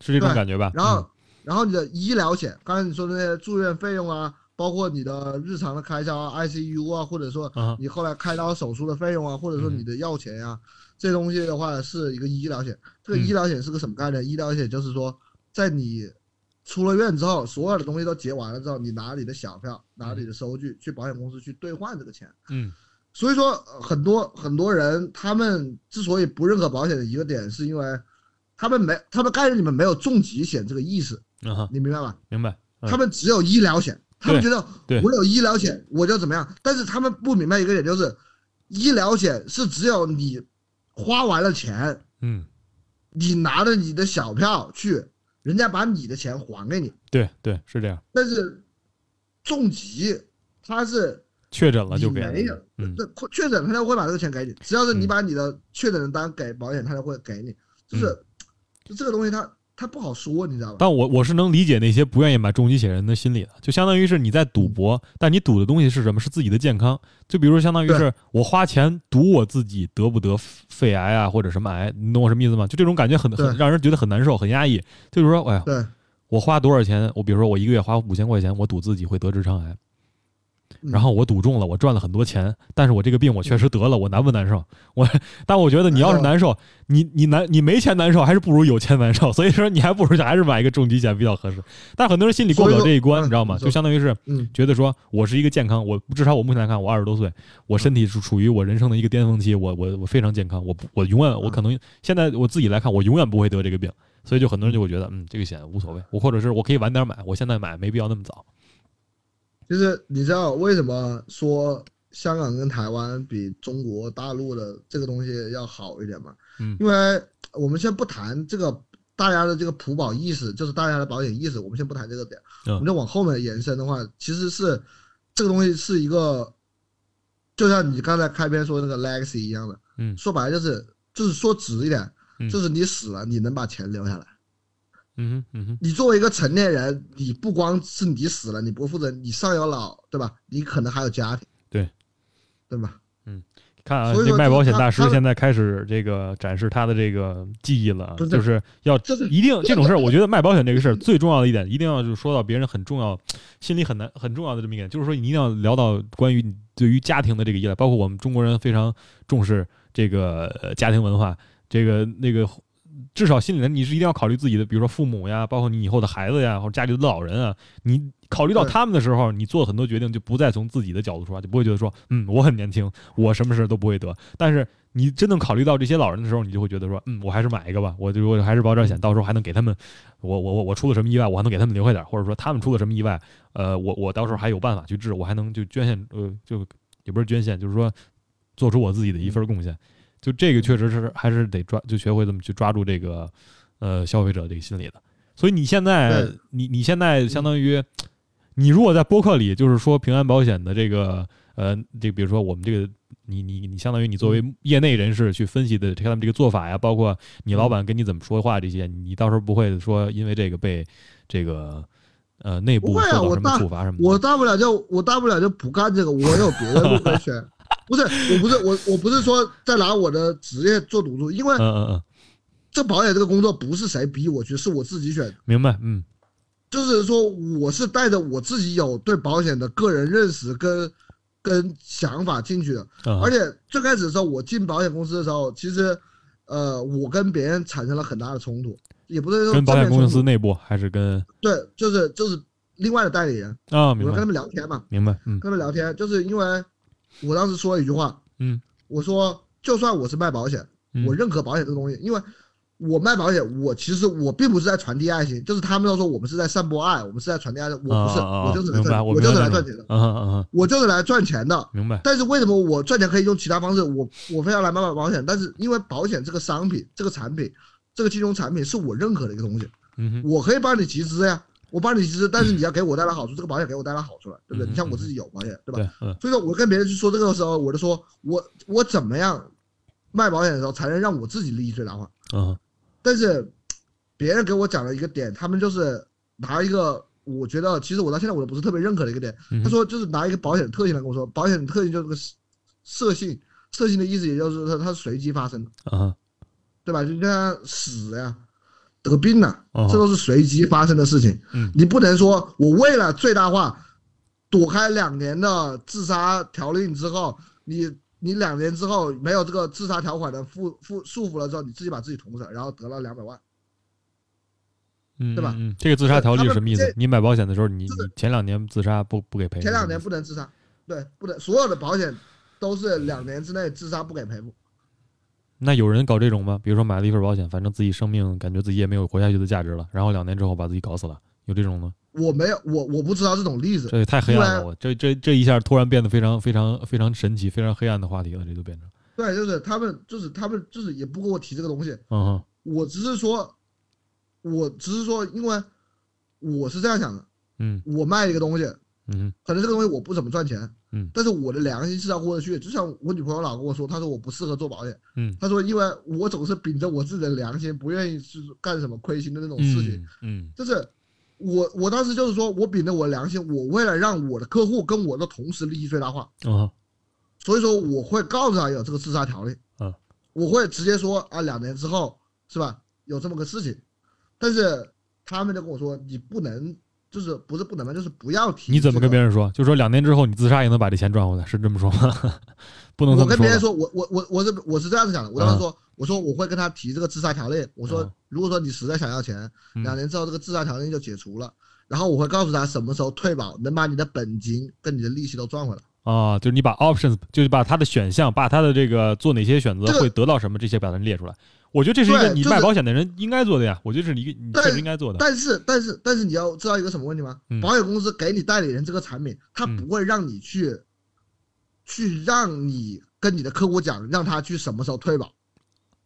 是这种感觉吧？然后，然后你的医疗险，刚才你说的那些住院费用啊，包括你的日常的开销啊，ICU 啊，或者说你后来开刀手术的费用啊，或者说你的药钱呀。这东西的话是一个医疗险，这个医疗险是个什么概念？医疗险就是说，在你出了院之后，所有的东西都结完了之后，你拿你的小票，拿你的收据去保险公司去兑换这个钱。嗯，所以说很多很多人他们之所以不认可保险的一个点，是因为他们没他们概念里面没有重疾险这个意识。你明白吧？明白。他们只有医疗险，他们觉得我有医疗险我就怎么样，但是他们不明白一个点，就是医疗险是只有你。花完了钱，嗯，你拿着你的小票去，人家把你的钱还给你。对对，是这样。但是重疾他是确诊了就给，没有，嗯，确诊他就会把这个钱给你，只要是你把你的确诊的单给保险，他就会给你。就是就这个东西，他。他不好说，你知道吧？但我我是能理解那些不愿意买重疾险人的心理的，就相当于是你在赌博，但你赌的东西是什么？是自己的健康。就比如相当于是我花钱赌我自己得不得肺癌啊，或者什么癌，你懂我什么意思吗？就这种感觉很很让人觉得很难受，很压抑。就是说，哎呀，我花多少钱？我比如说我一个月花五千块钱，我赌自己会得直肠癌。然后我赌中了，我赚了很多钱，但是我这个病我确实得了，我难不难受？我，但我觉得你要是难受，你你难你没钱难受，还是不如有钱难受。所以说你还不如还是买一个重疾险比较合适。但很多人心里过不了这一关，你知道吗？就相当于是，觉得说我是一个健康，我至少我目前来看，我二十多岁，我身体是处于我人生的一个巅峰期，我我我非常健康，我我永远我可能现在我自己来看，我永远不会得这个病。所以就很多人就会觉得，嗯，这个险无所谓，我或者是我可以晚点买，我现在买没必要那么早。就是你知道为什么说香港跟台湾比中国大陆的这个东西要好一点吗？嗯，因为我们先不谈这个大家的这个普保意识，就是大家的保险意识，我们先不谈这个点，我们就往后面延伸的话，其实是这个东西是一个，就像你刚才开篇说那个 legacy 一样的，嗯，说白了就是就是说直一点，就是你死了你能把钱留下来。嗯哼，嗯哼，你作为一个成年人，你不光是你死了，你不负责，你上有老，对吧？你可能还有家庭，对，对吧？嗯，看啊，这卖保险大师现在开始这个展示他的这个技艺了，就是要一定这种事儿，我觉得卖保险这个事儿最重要的一点，一定要就是说到别人很重要、心里很难很重要的这么一点，就是说你一定要聊到关于你对于家庭的这个依赖，包括我们中国人非常重视这个家庭文化，这个那个。至少心里呢你是一定要考虑自己的，比如说父母呀，包括你以后的孩子呀，或者家里的老人啊。你考虑到他们的时候，你做很多决定就不再从自己的角度出发，就不会觉得说，嗯，我很年轻，我什么事都不会得。但是你真正考虑到这些老人的时候，你就会觉得说，嗯，我还是买一个吧，我就我还是保点险，到时候还能给他们，我我我我出了什么意外，我还能给他们留下点，或者说他们出了什么意外，呃，我我到时候还有办法去治，我还能就捐献，呃，就也不是捐献，就是说做出我自己的一份贡献。就这个确实是还是得抓，就学会怎么去抓住这个，呃，消费者这个心理的。所以你现在，你你现在相当于，你如果在播客里就是说平安保险的这个，呃，这比如说我们这个，你你你相当于你作为业内人士去分析的他们这个做法呀，包括你老板跟你怎么说话这些，你到时候不会说因为这个被这个呃内部受到什么处罚什么的？我大不了就我大不了就不干这个，我有别的路可选。不是，我不是我，我不是说在拿我的职业做赌注，因为这保险这个工作不是谁逼我去，是我自己选。明白，嗯，就是说我是带着我自己有对保险的个人认识跟跟想法进去的，而且最开始的时候我进保险公司的时候，其实呃我跟别人产生了很大的冲突，也不是说跟保险公司内部还是跟。对，就是就是另外的代理人啊，我跟他们聊天嘛，明白，嗯，跟他们聊天就是因为。我当时说了一句话，嗯，我说就算我是卖保险，我认可保险这个东西，因为我卖保险，我其实我并不是在传递爱心，就是他们都说我们是在散播爱，我们是在传递爱，我不是，我就是来赚，我就是来赚钱的，我就是来赚钱的，明白。但是为什么我赚钱可以用其他方式？我我非要来卖卖保险，但是因为保险这个商品、这个产品、这个金融产品是我认可的一个东西，嗯我可以帮你集资呀。我帮你其实，但是你要给我带来好处，这个保险给我带来好处了，对不对？你像我自己有保险，对吧？所以说，我跟别人去说这个的时候，我就说我我怎么样卖保险的时候才能让我自己利益最大化？嗯。但是别人给我讲了一个点，他们就是拿一个，我觉得其实我到现在我都不是特别认可的一个点。他说就是拿一个保险特性来跟我说，保险特性就是个色性，色性的意思也就是它它是随机发生的，啊，对吧？就像死呀。得病了，这都是随机发生的事情。你不能说我为了最大化躲开两年的自杀条令之后，你你两年之后没有这个自杀条款的缚缚束缚了之后，你自己把自己捅死，然后得了两百万，嗯，对吧？这个自杀条例是什么意思？你买保险的时候，你你前两年自杀不不给赔？前两年不能自杀，对，不能所有的保险都是两年之内自杀不给赔付。那有人搞这种吗？比如说买了一份保险，反正自己生命感觉自己也没有活下去的价值了，然后两年之后把自己搞死了，有这种吗？我没有，我我不知道这种例子。这也太黑暗了！我这这这一下突然变得非常非常非常神奇、非常黑暗的话题了，这就变成。对，就是他们，就是他们，就是也不跟我提这个东西。嗯哼。我只是说，我只是说，因为我是这样想的。嗯。我卖一个东西。嗯。可能这个东西我不怎么赚钱。嗯，但是我的良心是要过得去，就像我女朋友老跟我说，她说我不适合做保险，嗯，她说因为我总是秉着我自己的良心，不愿意去干什么亏心的那种事情，嗯，就是我我当时就是说我秉着我的良心，我为了让我的客户跟我的同时利益最大化，啊，所以说我会告诉他有这个自杀条例，啊，我会直接说啊，两年之后是吧，有这么个事情，但是他们就跟我说你不能。就是不是不能吗？就是不要提。你怎么跟别人说？就说两年之后你自杀也能把这钱赚回来，是这么说吗？不能。我跟别人说，我我我我是我是这样子想的。我当时说，我说我会跟他提这个自杀条例。我说，如果说你实在想要钱，两年之后这个自杀条例就解除了。然后我会告诉他什么时候退保，能把你的本金跟你的利息都赚回来。啊，就是你把 options，就是把他的选项，把他的这个做哪些选择会得到什么，这些把它列出来。我觉得这是一个你卖保险的人应该做的呀。我觉得是一个你确实应该做的。但是但是但是你要知道一个什么问题吗？保险公司给你代理人这个产品，他不会让你去，去让你跟你的客户讲，让他去什么时候退保。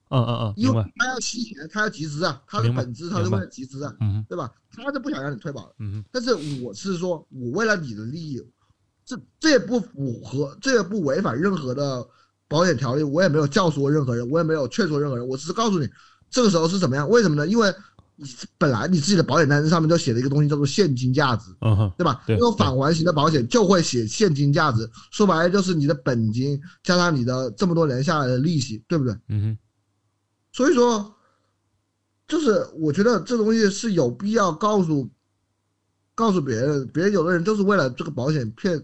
嗯嗯嗯，因为他要吸钱，他要集资啊，他的本质他是为了集资啊，对吧？他是不想让你退保但是我是说，我为了你的利益，这这也不符合，这也不违反任何的。保险条例，我也没有教唆任何人，我也没有劝说任何人，我只是告诉你，这个时候是怎么样？为什么呢？因为你本来你自己的保险单子上面就写了一个东西叫做现金价值，嗯哼，对吧？那种返还型的保险就会写现金价值，说白了就是你的本金加上你的这么多年下来的利息，对不对？嗯哼。所以说，就是我觉得这东西是有必要告诉告诉别人，别人有的人就是为了这个保险骗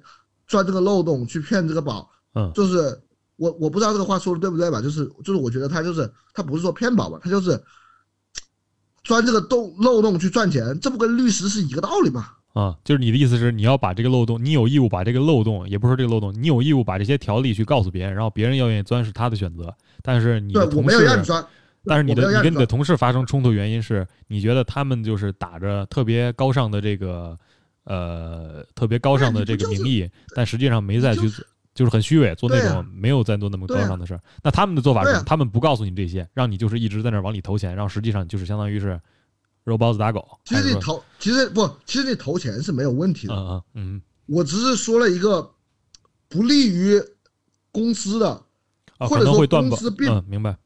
钻这个漏洞去骗这个保，嗯，就是我我不知道这个话说的对不对吧？就是就是我觉得他就是他不是说骗保吧，他就是。钻这个洞漏洞去赚钱，这不跟律师是一个道理吗？啊，就是你的意思是，你要把这个漏洞，你有义务把这个漏洞，也不是说这个漏洞，你有义务把这些条例去告诉别人，然后别人要愿意钻是他的选择。但是你的同事，但是你的你跟你的同事发生冲突原因是你觉得他们就是打着特别高尚的这个呃特别高尚的这个名义，但实际上没再去。就是很虚伪，做那种没有在做那么高尚的事儿。那他们的做法是，他们不告诉你这些，让你就是一直在那往里投钱，然后实际上就是相当于是肉包子打狗。其实你投，其实不，其实你投钱是没有问题的。嗯嗯，我只是说了一个不利于公司的，或者说公司并明白。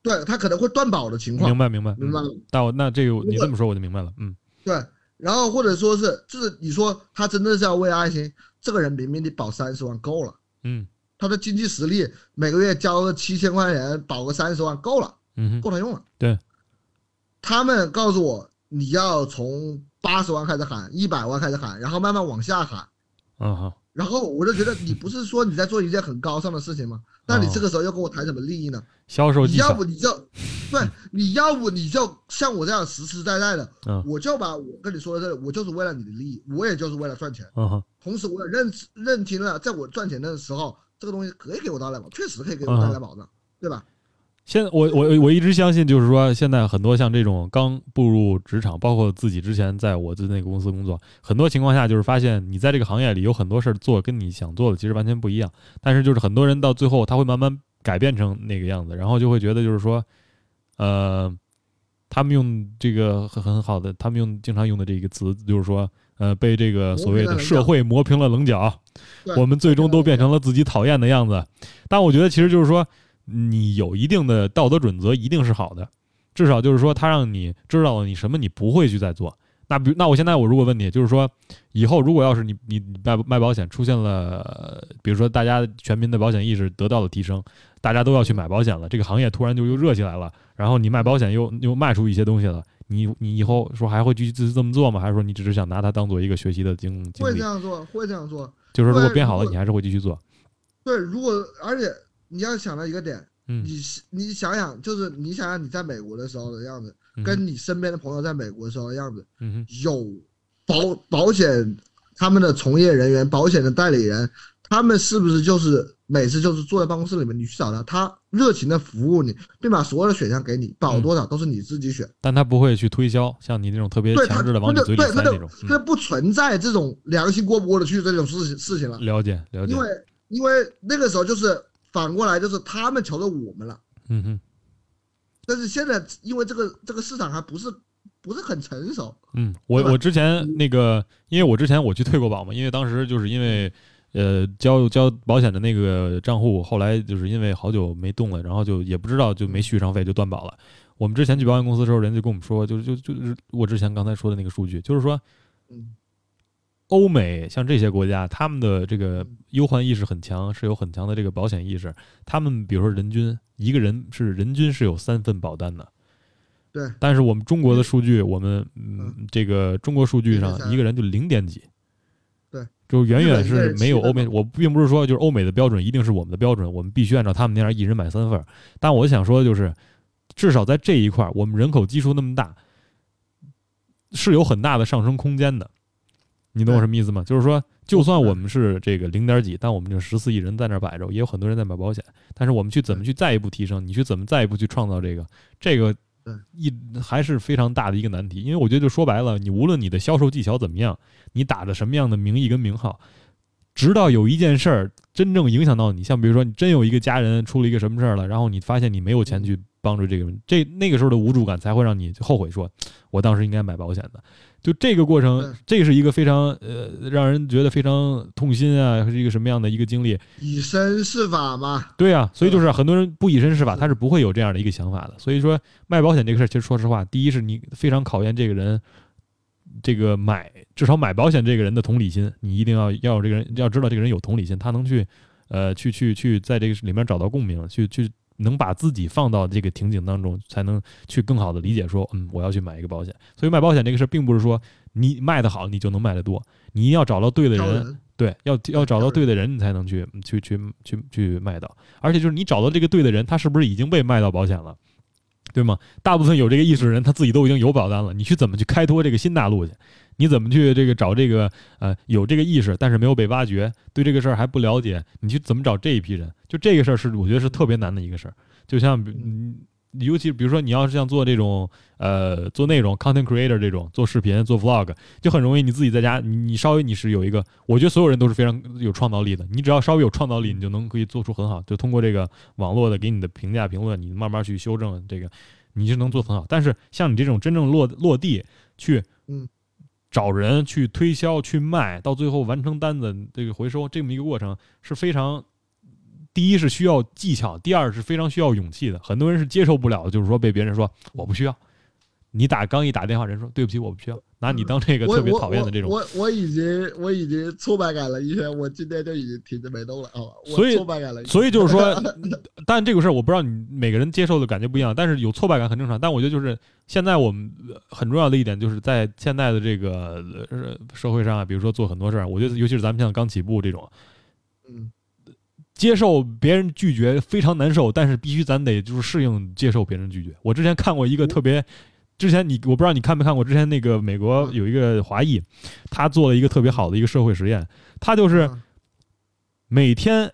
对他可能会断保的情况。明白明白明白。但我那这个你这么说我就明白了。嗯，对。然后或者说是，就是你说他真的是要为爱心，这个人明明你保三十万够了。嗯，他的经济实力每个月交个七千块钱，保个三十万够了，嗯，够他用了。对，他们告诉我，你要从八十万开始喊，一百万开始喊，然后慢慢往下喊。嗯哼。然后我就觉得，你不是说你在做一件很高尚的事情吗？那你这个时候要跟我谈什么利益呢？销售你要不你就，对，你要不你就像我这样实实在在的，我就把我跟你说的这，我就是为了你的利益，我也就是为了赚钱。嗯。同时，我也认认清了，在我赚钱的时候，这个东西可以给我带来保，确实可以给我带来保障，对吧？现我我我一直相信，就是说，现在很多像这种刚步入职场，包括自己之前在我的那个公司工作，很多情况下就是发现你在这个行业里有很多事儿做，跟你想做的其实完全不一样。但是就是很多人到最后他会慢慢改变成那个样子，然后就会觉得就是说，呃，他们用这个很很好的，他们用经常用的这个词就是说。呃，被这个所谓的社会磨平了棱角，我们最终都变成了自己讨厌的样子。但我觉得，其实就是说，你有一定的道德准则，一定是好的。至少就是说，他让你知道了你什么，你不会去再做。那比那我现在我如果问你，就是说，以后如果要是你你卖卖保险出现了，比如说大家全民的保险意识得到了提升，大家都要去买保险了，这个行业突然就又热起来了，然后你卖保险又又卖出一些东西了。你你以后说还会继续这么做吗？还是说你只是想拿它当做一个学习的经经历？会这样做，会这样做。就是说，如果编好了，你还是会继续做。对，如果而且你要想到一个点，你你想想，就是你想想你在美国的时候的样子，跟你身边的朋友在美国的时候的样子，有保保险他们的从业人员、保险的代理人，他们是不是就是每次就是坐在办公室里面，你去找他，他。热情的服务你，并把所有的选项给你，保多少都是你自己选。但他不会去推销，像你那种特别强制的往你嘴里塞那种。他不存在这种良心过不过得去这种事情事情了。了解了解。因为因为那个时候就是反过来，就是他们求着我们了。嗯哼。但是现在因为这个这个市场还不是不是很成熟。嗯，我我之前那个，因为我之前我去退过保嘛，因为当时就是因为。呃，交交保险的那个账户，后来就是因为好久没动了，然后就也不知道就没续上费，就断保了。我们之前去保险公司的时候，人就跟我们说，就就就是我之前刚才说的那个数据，就是说，欧美像这些国家，他们的这个忧患意识很强，是有很强的这个保险意识。他们比如说人均一个人是人均是有三份保单的，对。但是我们中国的数据，我们嗯这个中国数据上一个人就零点几。对就远远是没有欧美，我并不是说就是欧美的标准一定是我们的标准，我们必须按照他们那样一人买三份但我想说的就是，至少在这一块我们人口基数那么大，是有很大的上升空间的。你懂我什么意思吗？就是说，就算我们是这个零点几，但我们这十四亿人在那摆着，也有很多人在买保险。但是我们去怎么去再一步提升？你去怎么再一步去创造这个这个？一还是非常大的一个难题，因为我觉得就说白了，你无论你的销售技巧怎么样，你打着什么样的名义跟名号，直到有一件事儿真正影响到你，像比如说你真有一个家人出了一个什么事儿了，然后你发现你没有钱去帮助这个人，这那个时候的无助感才会让你后悔，说我当时应该买保险的。就这个过程，这是一个非常呃让人觉得非常痛心啊，是一个什么样的一个经历？以身试法嘛。对啊，所以就是很多人不以身试法，他是不会有这样的一个想法的。所以说卖保险这个事儿，其实说实话，第一是你非常考验这个人，这个买至少买保险这个人的同理心，你一定要要有这个人要知道这个人有同理心，他能去呃去去去在这个里面找到共鸣，去去。能把自己放到这个情景当中，才能去更好的理解说，嗯，我要去买一个保险。所以卖保险这个事儿，并不是说你卖的好，你就能卖得多。你一定要找到对的人，对，要要找到对的人，你才能去去去去去卖到。而且就是你找到这个对的人，他是不是已经被卖到保险了，对吗？大部分有这个意识的人，他自己都已经有保单了。你去怎么去开拓这个新大陆去？你怎么去这个找这个呃有这个意识，但是没有被挖掘，对这个事儿还不了解，你去怎么找这一批人？就这个事儿是我觉得是特别难的一个事儿。就像嗯，尤其比如说你要是像做这种呃做内容 content creator 这种做视频做 vlog，就很容易你自己在家你你稍微你是有一个，我觉得所有人都是非常有创造力的。你只要稍微有创造力，你就能可以做出很好。就通过这个网络的给你的评价评论，你慢慢去修正这个，你就能做很好。但是像你这种真正落落地去嗯。找人去推销、去卖，到最后完成单子这个回收，这么一个过程是非常，第一是需要技巧，第二是非常需要勇气的。很多人是接受不了，就是说被别人说我不需要。你打刚一打电话，人说对不起，我不需要，拿你当这个特别讨厌的这种。我我已经我已经挫败感了一天，我今天就已经停着没动了，啊？所以挫败感了。所以就是说，但这个事儿我不知道你每个人接受的感觉不一样，但是有挫败感很正常。但我觉得就是现在我们很重要的一点，就是在现在的这个社会上啊，比如说做很多事儿，我觉得尤其是咱们像刚起步这种，嗯，接受别人拒绝非常难受，但是必须咱得就是适应接受别人拒绝。我之前看过一个特别。之前你我不知道你看没看过，之前那个美国有一个华裔，他做了一个特别好的一个社会实验，他就是每天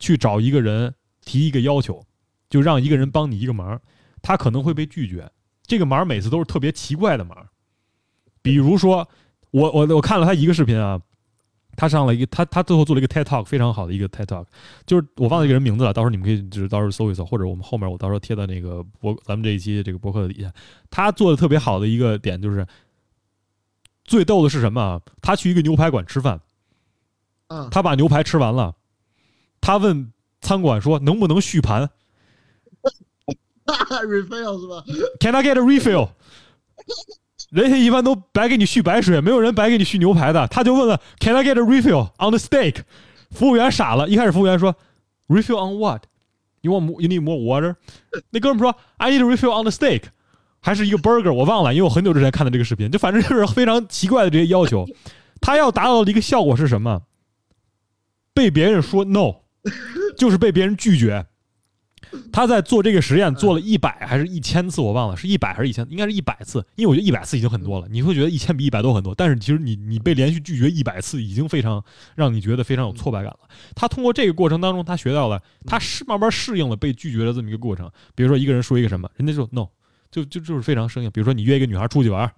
去找一个人提一个要求，就让一个人帮你一个忙，他可能会被拒绝。这个忙每次都是特别奇怪的忙，比如说我我我看了他一个视频啊。他上了一个，他他最后做了一个 TED Talk，非常好的一个 TED Talk，就是我忘了一个人名字了，到时候你们可以就是到时候搜一搜，或者我们后面我到时候贴到那个博咱们这一期这个博客的底下。他做的特别好的一个点就是，最逗的是什么啊？他去一个牛排馆吃饭，嗯，他把牛排吃完了，他问餐馆说能不能续盘？Refill 是吧？Can I get a refill？人家一般都白给你续白水，没有人白给你续牛排的。他就问了，Can I get a refill on the steak？服务员傻了，一开始服务员说，Refill on what？You want you need more water？那哥们说，I need a refill on the steak，还是一个 burger，我忘了，因为我很久之前看的这个视频，就反正就是非常奇怪的这些要求。他要达到的一个效果是什么？被别人说 no，就是被别人拒绝。他在做这个实验做了一百还是一千次，我忘了是一百还是一千，应该是一百次，因为我觉得一百次已经很多了。你会觉得一千比一百多很多，但是其实你你被连续拒绝一百次，已经非常让你觉得非常有挫败感了。他通过这个过程当中，他学到了，他是慢慢适应了被拒绝的这么一个过程。比如说一个人说一个什么，人家就 no，就就就是非常生硬。比如说你约一个女孩出去玩，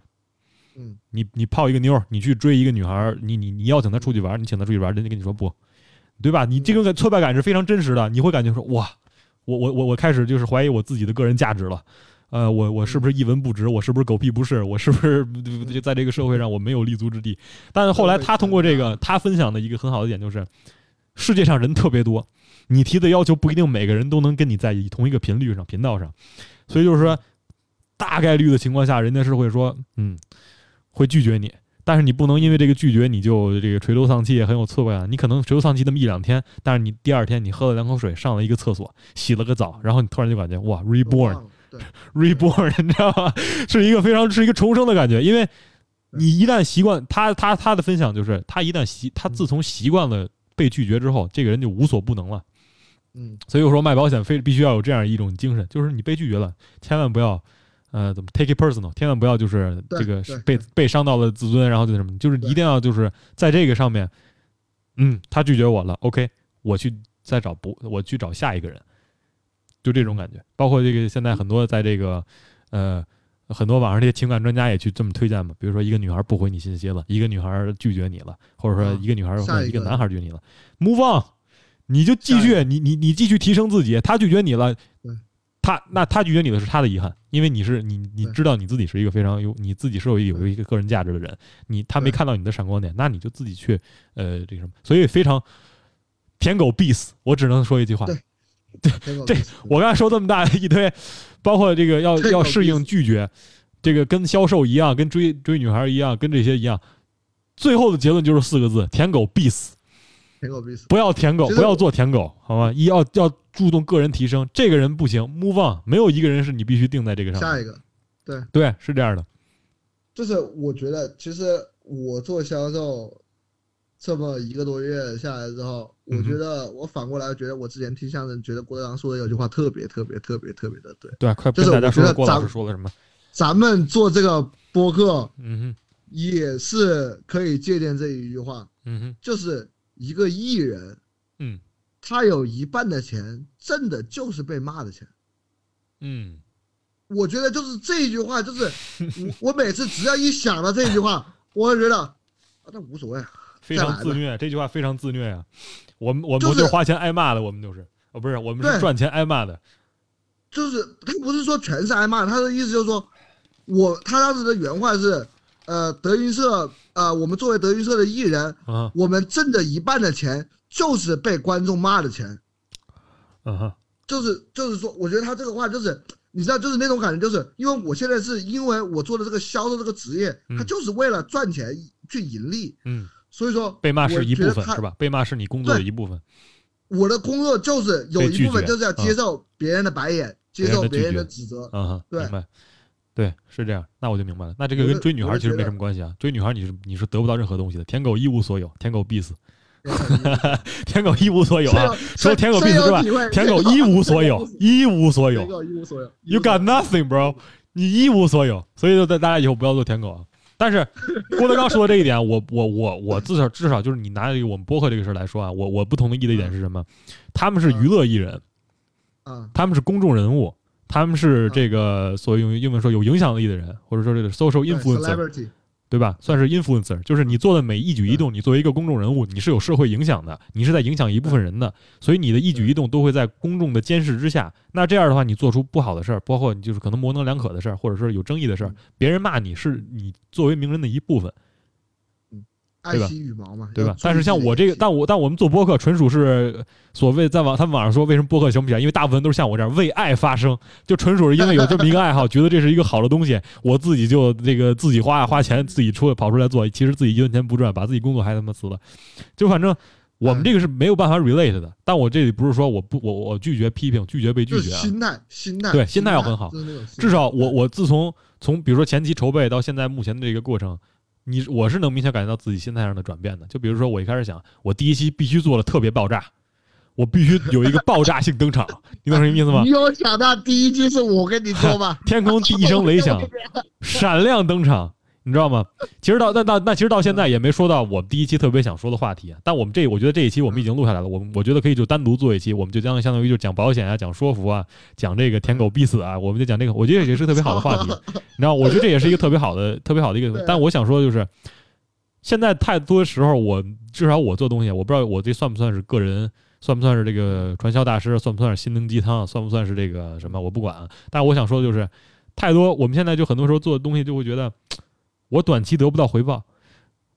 嗯，你你泡一个妞，你去追一个女孩，你你你邀请她出去玩，你请她出去玩，人家跟你说不，对吧？你这个挫败感是非常真实的，你会感觉说哇。我我我我开始就是怀疑我自己的个人价值了，呃，我我是不是一文不值？我是不是狗屁不是？我是不是就在这个社会上我没有立足之地？但是后来他通过这个，他分享的一个很好的点就是，世界上人特别多，你提的要求不一定每个人都能跟你在同一个频率上、频道上，所以就是说，大概率的情况下，人家是会说，嗯，会拒绝你。但是你不能因为这个拒绝你就这个垂头丧气，很有挫败感。你可能垂头丧气那么一两天，但是你第二天你喝了两口水，上了一个厕所，洗了个澡，然后你突然就感觉哇，reborn，reborn，你知道吗？是一个非常是一个重生的感觉。因为你一旦习惯他他他的分享就是他一旦习他自从习惯了被拒绝之后，这个人就无所不能了。嗯，所以我说卖保险非必须要有这样一种精神，就是你被拒绝了，千万不要。呃，怎么 take it personal？千万不要就是这个被被伤到了自尊，然后就什么，就是一定要就是在这个上面，嗯，他拒绝我了，OK，我去再找不，我去找下一个人，就这种感觉。包括这个现在很多在这个呃很多网上这些情感专家也去这么推荐嘛，比如说一个女孩不回你信息了，一个女孩拒绝你了，或者说一个女孩或一个男孩拒绝你了，move on，你就继续，你你你继续提升自己，他拒绝你了。他那他拒绝你的是他的遗憾，因为你是你你知道你自己是一个非常有你自己是有有一个个人价值的人，你他没看到你的闪光点，那你就自己去呃这个什么，所以非常舔狗必死，我只能说一句话，对，这我刚才说这么大一堆，包括这个要要适应拒绝，这个跟销售一样，跟追追女孩一样，跟这些一样，最后的结论就是四个字：舔狗必死。舔狗必死，不要舔狗，不要做舔狗，好吗？一要要注重个人提升，这个人不行，move on，没有一个人是你必须定在这个上。下一个，对对，是这样的。就是我觉得，其实我做销售这么一个多月下来之后，我觉得我反过来觉得，我之前听相声，觉得郭德纲说的有句话特别特别特别特别的对。对，快就是大家说郭老师说了什么？咱们做这个播客，嗯哼，也是可以借鉴这一句话，嗯哼，就是。一个艺人，嗯，他有一半的钱挣的就是被骂的钱，嗯，我觉得就是这一句话，就是我 我每次只要一想到这一句话，我就觉得啊，那无所谓，非常自虐，这句话非常自虐啊。我们我们就是花钱挨骂的，我们就是。哦，不是，我们是赚钱挨骂的，就是他不是说全是挨骂，他的意思就是说，我他当时的原话是。呃，德云社，呃，我们作为德云社的艺人，啊，我们挣的一半的钱就是被观众骂的钱，嗯哼就是就是说，我觉得他这个话就是，你知道，就是那种感觉，就是因为我现在是因为我做的这个销售这个职业，他就是为了赚钱去盈利，嗯，所以说被骂是一部分是吧？被骂是你工作的一部分。我的工作就是有一部分就是要接受别人的白眼，接受别人的指责，嗯，对。对，是这样，那我就明白了。那这个跟追女孩其实没什么关系啊。追女孩你是你是得不到任何东西的，舔狗一无所有，舔狗必死。舔狗一无所有啊！除了舔狗必死之外，舔狗一无所有，一无所有。You got nothing, bro！你一无所有，所以就在大家以后不要做舔狗啊。但是 郭德纲说的这一点，我我我我至少至少就是你拿我们播客这个事来说啊，我我不同意的一点是什么？他们是娱乐艺人，他们是公众人物。他们是这个所谓用英文说有影响力的人，或者说这个 social influencer，对吧？算是 influencer，就是你做的每一举一动，你作为一个公众人物，你是有社会影响的，你是在影响一部分人的，所以你的一举一动都会在公众的监视之下。那这样的话，你做出不好的事儿，包括你就是可能模棱两可的事儿，或者说有争议的事儿，别人骂你是你作为名人的一部分。爱惜羽毛嘛，对吧？但是像我这个，但我但我们做播客纯属是所谓在网他们网上说为什么播客行不起来？因为大部分都是像我这样为爱发声，就纯属是因为有这么一个爱好，觉得这是一个好的东西，我自己就这个自己花花钱自己出跑出来做，其实自己一分钱不赚，把自己工作还他妈辞了。就反正我们这个是没有办法 relate 的。但我这里不是说我不我我拒绝批评，拒绝被拒绝，心态心态对心态要很好。至少我我自从从比如说前期筹备到现在目前的这个过程。你我是能明显感觉到自己心态上的转变的，就比如说我一开始想，我第一期必须做的特别爆炸，我必须有一个爆炸性登场，你懂什么意思吗？你有想到第一期是我跟你说吗？天空第一声雷响，闪亮登场。你知道吗？其实到那那那其实到现在也没说到我们第一期特别想说的话题。但我们这我觉得这一期我们已经录下来了。我我觉得可以就单独做一期，我们就将相当于就讲保险啊，讲说服啊，讲这个舔狗必死啊，我们就讲这个。我觉得也是特别好的话题。你知道，我觉得这也是一个特别好的、特别好的一个。但我想说的就是，现在太多时候，我至少我做东西，我不知道我这算不算是个人，算不算是这个传销大师，算不算是心灵鸡汤，算不算是这个什么，我不管。但是我想说的就是，太多我们现在就很多时候做的东西，就会觉得。我短期得不到回报，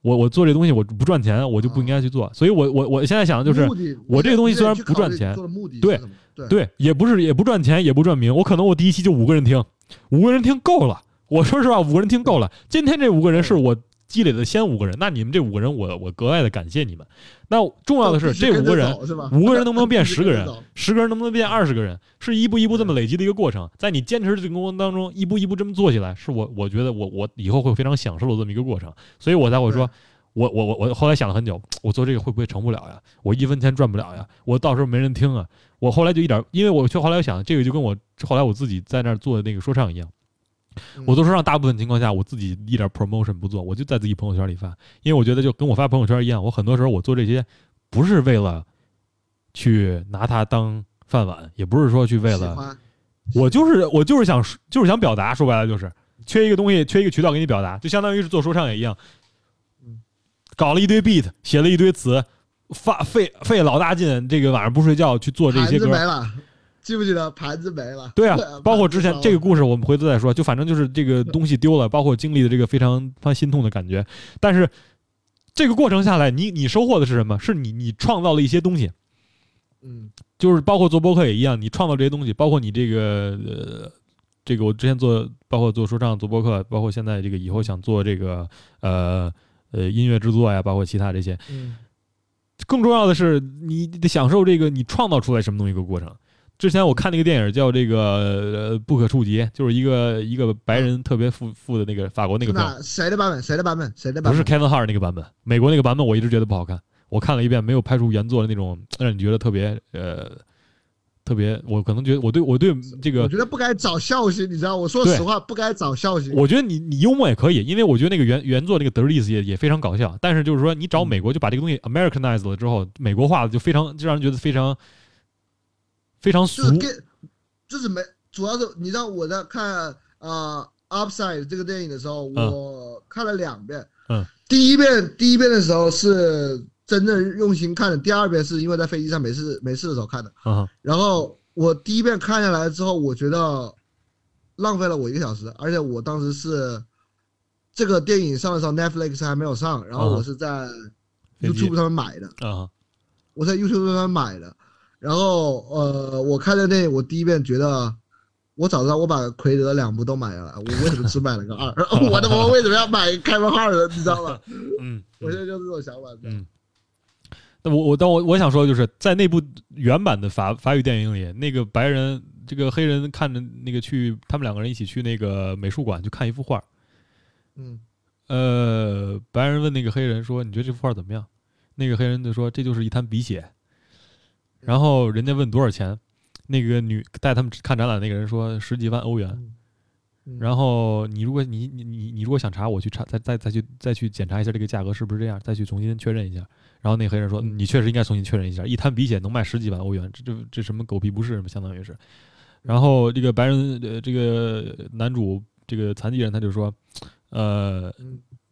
我我做这东西我不赚钱，我就不应该去做。所以，我我我现在想的就是，我这个东西虽然不赚钱，对对，也不是也不赚钱，也不赚名。我可能我第一期就五个人听，五个人听够了。我说实话，五个人听够了。今天这五个人是我。积累的先五个人，那你们这五个人，我我格外的感谢你们。那重要的是，这五个人，五个人能不能变 十个人？十个人能不能变二十个人？是一步一步这么累积的一个过程。在你坚持的这个过程当中，一步一步这么做起来，是我我觉得我我以后会非常享受的这么一个过程。所以我才会说，我我我我后来想了很久，我做这个会不会成不了呀？我一分钱赚不了呀？我到时候没人听啊？我后来就一点，因为我就后来想，这个就跟我后来我自己在那儿做的那个说唱一样。我都说让大部分情况下我自己一点 promotion 不做，我就在自己朋友圈里发，因为我觉得就跟我发朋友圈一样，我很多时候我做这些不是为了去拿它当饭碗，也不是说去为了，我就是我就是想就是想表达，说白了就是缺一个东西，缺一个渠道给你表达，就相当于是做说唱也一样，搞了一堆 beat，写了一堆词，发费费老大劲，这个晚上不睡觉去做这些歌。记不记得盘子没了？对啊，包括之前这个故事，我们回头再说。就反正就是这个东西丢了，包括经历的这个非常非常心痛的感觉。但是这个过程下来，你你收获的是什么？是你你创造了一些东西。嗯，就是包括做播客也一样，你创造这些东西，包括你这个呃，这个我之前做，包括做说唱、做播客，包括现在这个以后想做这个呃呃音乐制作呀，包括其他这些。嗯。更重要的是，你得享受这个你创造出来什么东西一个过程。之前我看那个电影叫这个《不可触及》，就是一个一个白人特别富富的那个法国那个片。谁的版本？谁的版本？谁的版本？不是 Kevin Hart 那个版本，美国那个版本我一直觉得不好看。我看了一遍，没有拍出原作的那种让你觉得特别呃特别。我可能觉得我对我对这个，我觉得不该找笑星，你知道？我说实话，不该找笑星。我觉得你你幽默也可以，因为我觉得那个原原作那个德瑞斯也也非常搞笑。但是就是说，你找美国就把这个东西 Americanized 了之后，美国化了就非常就让人觉得非常非常俗。就是没，主要是你知道我在看啊《Upside》这个电影的时候，我看了两遍。嗯。第一遍，第一遍的时候是真正用心看的，第二遍是因为在飞机上没事没事的时候看的。嗯。然后我第一遍看下来之后，我觉得浪费了我一个小时，而且我当时是这个电影上的时候，Netflix 还没有上，然后我是在 YouTube 上面买的。啊。我在 YouTube 上面买的。然后，呃，我看的那，我第一遍觉得，我早知道我把奎德两部都买了，我为什么只买了个二？我的妈，为什么要买开门号的？你知道吗？嗯，我现在就是这种想法。嗯，那我我但我我想说的就是，在那部原版的法法语电影里，那个白人这个黑人看着那个去，他们两个人一起去那个美术馆去看一幅画。嗯，呃，白人问那个黑人说：“你觉得这幅画怎么样？”那个黑人就说：“这就是一滩鼻血。”然后人家问多少钱，那个女带他们看展览那个人说十几万欧元。然后你如果你你你你如果想查，我去查再再再去再去检查一下这个价格是不是这样，再去重新确认一下。然后那黑人说你确实应该重新确认一下，一滩鼻血能卖十几万欧元，这这这什么狗屁不是相当于是。然后这个白人呃这个男主这个残疾人他就说，呃。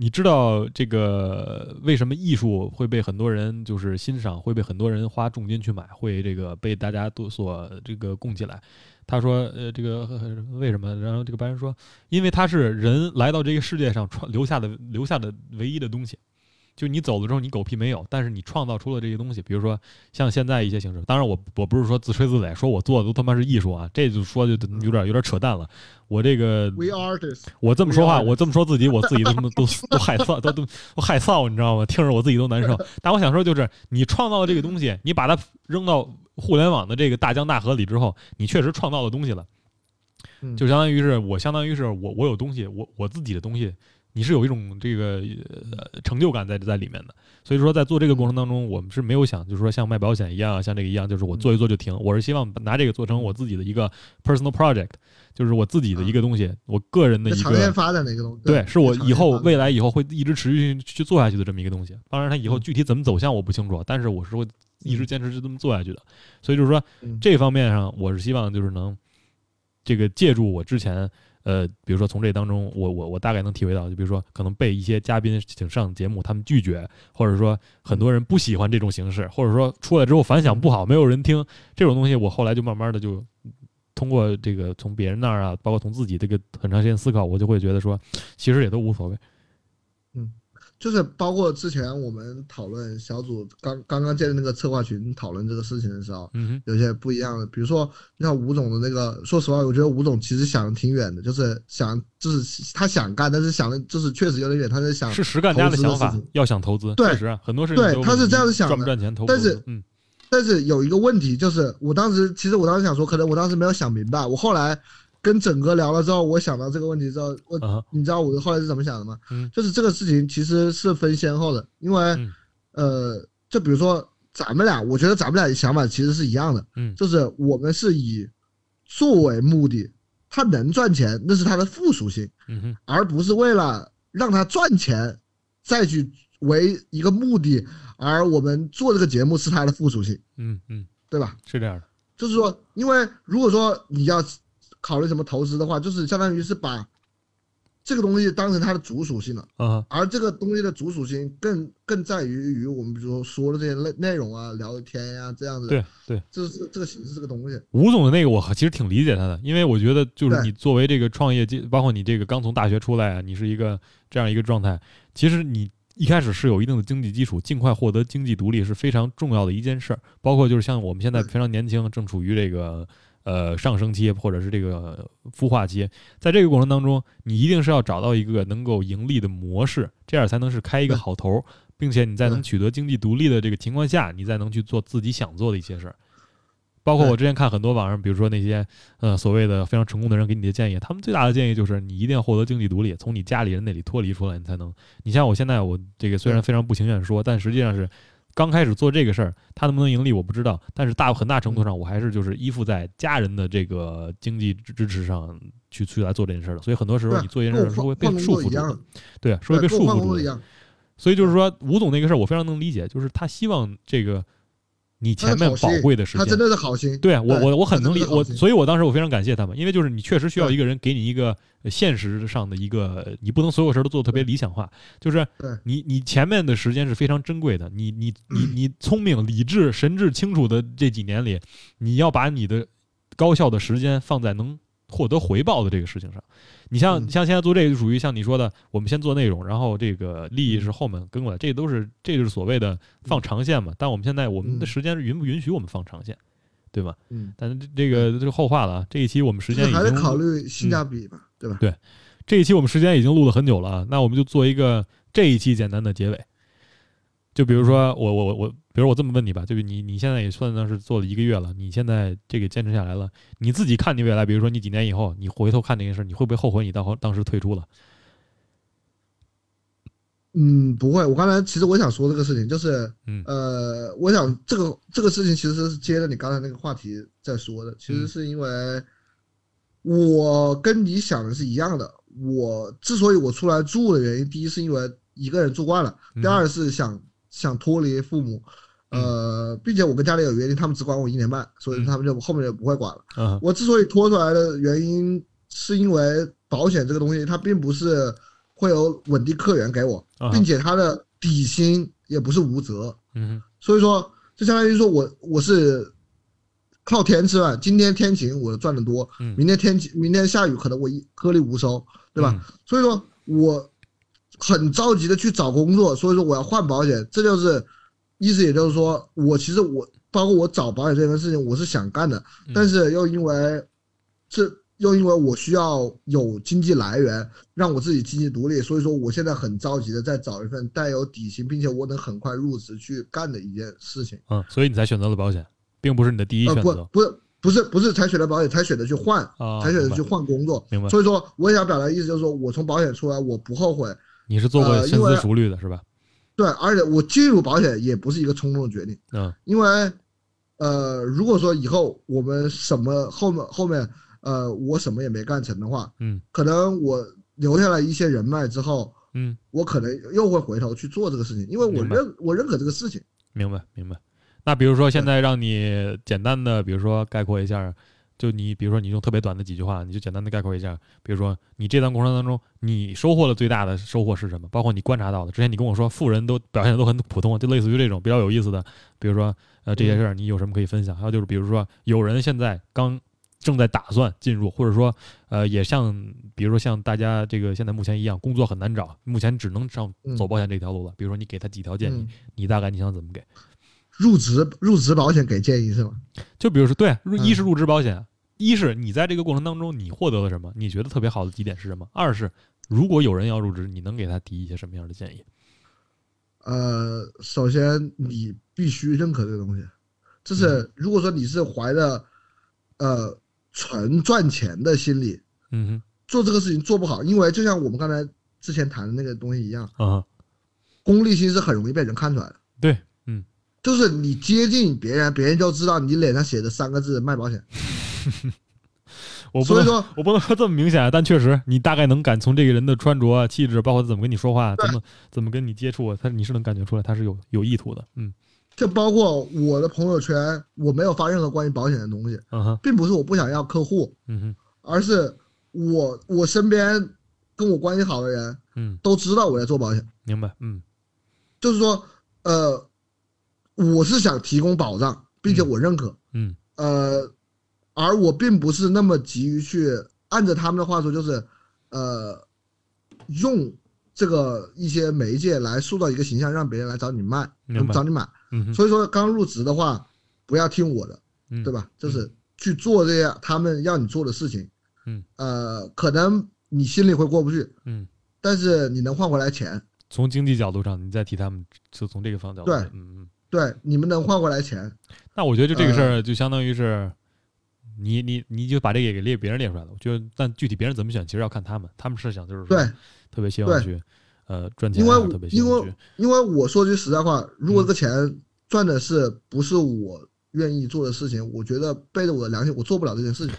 你知道这个为什么艺术会被很多人就是欣赏，会被很多人花重金去买，会这个被大家都所这个供起来？他说，呃，这个为什么？然后这个白人说，因为它是人来到这个世界上传留下的留下的唯一的东西。就你走了之后，你狗屁没有，但是你创造出了这些东西，比如说像现在一些形式。当然，我我不是说自吹自擂，说我做的都他妈是艺术啊，这就说就有点有点扯淡了。我这个我这么说话，我这么说自己，我自己都都都害臊，都都 都害臊，你知道吗？听着我自己都难受。但 我想说，就是你创造的这个东西，你把它扔到互联网的这个大江大河里之后，你确实创造了东西了。就相当于是我，相当于是我，我有东西，我我自己的东西。你是有一种这个呃成就感在在里面的，所以说在做这个过程当中，我们是没有想就是说像卖保险一样，像这个一样，就是我做一做就停。我是希望拿这个做成我自己的一个 personal project，就是我自己的一个东西，我个人的一个长线发展的一个东西。对，是我以后未来以后会一直持续去做下去的这么一个东西。当然，它以后具体怎么走向我不清楚，但是我是会一直坚持就这么做下去的。所以就是说这方面上，我是希望就是能这个借助我之前。呃，比如说从这当中，我我我大概能体会到，就比如说可能被一些嘉宾请上节目，他们拒绝，或者说很多人不喜欢这种形式，或者说出来之后反响不好，没有人听这种东西，我后来就慢慢的就通过这个从别人那儿啊，包括从自己这个很长时间思考，我就会觉得说，其实也都无所谓。就是包括之前我们讨论小组刚刚刚建的那个策划群讨论这个事情的时候，嗯有些不一样的，比如说像吴总的那个，说实话，我觉得吴总其实想的挺远的，就是想就是他想干，但是想的就是确实有点远，他在想是实干家的想法，要想投资，对，确实很多事情对他是这样子想的，赚不赚钱投，但是嗯，但是有一个问题就是，我当时其实我当时想说，可能我当时没有想明白，我后来。跟整哥聊了之后，我想到这个问题之后，我你知道我后来是怎么想的吗？就是这个事情其实是分先后的，因为呃，就比如说咱们俩，我觉得咱们俩的想法其实是一样的，嗯，就是我们是以作为目的，他能赚钱那是他的附属性，嗯而不是为了让他赚钱再去为一个目的，而我们做这个节目是他的附属性，嗯嗯，对吧？是这样的，就是说，因为如果说你要。考虑什么投资的话，就是相当于是把这个东西当成它的主属性了，啊，而这个东西的主属性更更在于于我们比如说说的这些内内容啊、聊天呀、这样子。对对，这是这个形式这个东西。吴总的那个我其实挺理解他的，因为我觉得就是你作为这个创业，包括你这个刚从大学出来啊，你是一个这样一个状态，其实你一开始是有一定的经济基础，尽快获得经济独立是非常重要的一件事儿。包括就是像我们现在非常年轻，正处于这个呃上升期或者是这个孵化期，在这个过程当中，你一定是要找到一个能够盈利的模式，这样才能是开一个好头儿，并且你在能取得经济独立的这个情况下，你再能去做自己想做的一些事儿。包括我之前看很多网上，比如说那些呃所谓的非常成功的人给你的建议，他们最大的建议就是你一定要获得经济独立，从你家里人那里脱离出来，你才能。你像我现在我这个虽然非常不情愿说，但实际上是刚开始做这个事儿，它能不能盈利我不知道，但是大很大程度上我还是就是依附在家人的这个经济支支持上去去来做这件事儿的。所以很多时候你做一件事儿是会被束缚住的对，是会被束缚住的。所以就是说，吴总那个事儿我非常能理解，就是他希望这个你前面宝贵的时间他真。的是好心。对我我我很能理我，所以我当时我非常感谢他们，因为就是你确实需要一个人给你一个呃现实上的一个，你不能所有事儿都做得特别理想化，就是你你前面的时间是非常珍贵的，你你 你你聪明、理智、神智清楚的这几年里，你要把你的高效的时间放在能获得回报的这个事情上。你像嗯像现在做这个，就属于像你说的，我们先做内容，然后这个利益是后面跟过来，这都是这就是所谓的放长线嘛。但我们现在我们的嗯时间允不允许我们放长线，对吧？嗯，但是这这个这是后话了啊。这一期我们时间还得考虑性价比吧，对吧？对这一期我们时间已经录了很久了啊，那我们就做一个这一期简单的结尾。就比如说我我我我，比如我这么问你吧，就是你你现在也算上是做了一个月了，你现在这个坚持下来了，你自己看你未来，比如说你几年以后，你回头看这件事，你会不会后悔你当后当时退出了？嗯，不会。我刚才其实我想说这个事情，就是嗯呃，我想这个这个事情其实是接着你刚才那个话题在说的，其实嗯是因为我跟你想的是一样的。我之所以我出来住的原因，第一是因为一个人住惯了，嗯第二是想想脱离父母，呃，并且我跟家里有约定，他们只管我一年半，所以嗯他们就后面就不会管了。嗯我之所以拖出来的原因，是因为保险这个东西，它并不是会有稳定客源给我，啊并且它的底薪也不是无责，嗯所以说就相当于说我我是靠天吃饭，今天天晴我赚的多，嗯明天天晴明天下雨可能我一颗粒无收，对吧？？所以说我很着急的去找工作，所以说我要换保险，这就是意思，也就是说我其实我包括我找保险这件事情我是想干的，嗯但是又因为这又因为我需要有经济来源，让我自己经济独立，所以说我现在很着急的在找一份带有底薪，并且我能很快入职去干的一件事情。嗯，所以你才选择了保险，并不是你的第一呃，选择不不是不是不是才选择保险，才选择去换，才选择去换工作。明白，所以说，我也想表达的意思就是说，我从保险出来，我不后悔。你是做过深思熟虑的是吧？对，而且我进入保险也不是一个冲动的决定，嗯因为，呃，如果说以后我们什么后面后面，呃，我什么也没干成的话，嗯可能我留下来一些人脉之后，嗯，我可能又会回头去做这个事情，因为我认我认可这个事情。明白明白。那比如说现在让你简单的，比如说概括一下，就你比如说你用特别短的几句话，你就简单的概括一下，比如说你这段过程当中，你收获了最大的收获是什么？包括你观察到的，之前你跟我说富人都表现的都很普通，就类似于这种比较有意思的，比如说呃这些事儿，你有什么可以分享？还有就是比如说有人现在刚正在打算进入，或者说呃也像比如说像大家这个现在目前一样，工作很难找，目前只能上嗯走保险这条路了。比如说你给他几条建议，嗯，你大概你想怎么给？入职入职保险给建议是吗？就比如说，对，一是入职保险，一是你在这个过程当中你获得了什么，你觉得特别好的几点是什么？二是如果有人要入职，你能给他提一些什么样的建议？呃，首先你必须认可这个东西，就嗯是如果说你是怀着呃纯赚钱的心理嗯哼做这个事情做不好，因为就像我们刚才之前谈的那个东西一样，哼，啊，功利心是很容易被人看出来的。对，嗯，就是你接近别人，别人就知道你脸上写的三个字卖保险。我不能说，我不能说这么明显，但确实你大概能感从这个人的穿着啊、气质，包括他怎么跟你说话，怎么怎么跟你接触，他你是能感觉出来他是有有意图的。嗯就包括我的朋友圈，我没有发任何关于保险的东西，嗯哼并不是我不想要客户，嗯哼而是我我身边跟跟我关系好的人，嗯，都知道我在做保险。明白，嗯，就是说，呃，我是想提供保障，并且我认可，嗯，呃，而我并不是那么急于去按着他们的话说，就是，呃，用这个一些媒介来塑造一个形象，让别人来找你卖，找你买。嗯，所以说刚入职的话，不要听我的，对吧？就是去做这些他们要你做的事情。嗯，呃，可能你心里会过不去，嗯，但是你能换回来钱。从经济角度上，你再替他们，就从这个方角度，对，嗯嗯，对，你们能换回来钱。那我觉得就这个事儿，就相当于是，你你你就把这个给列别人列出来了。我觉得，但具体别人怎么选，其实要看他们，他们是想就是说，对，特别希望去，呃，赚钱，因为特别因为因为我说句实在话，如果这个钱赚的是不是我愿意做的事情，我觉得背着我的良心，我做不了这件事情。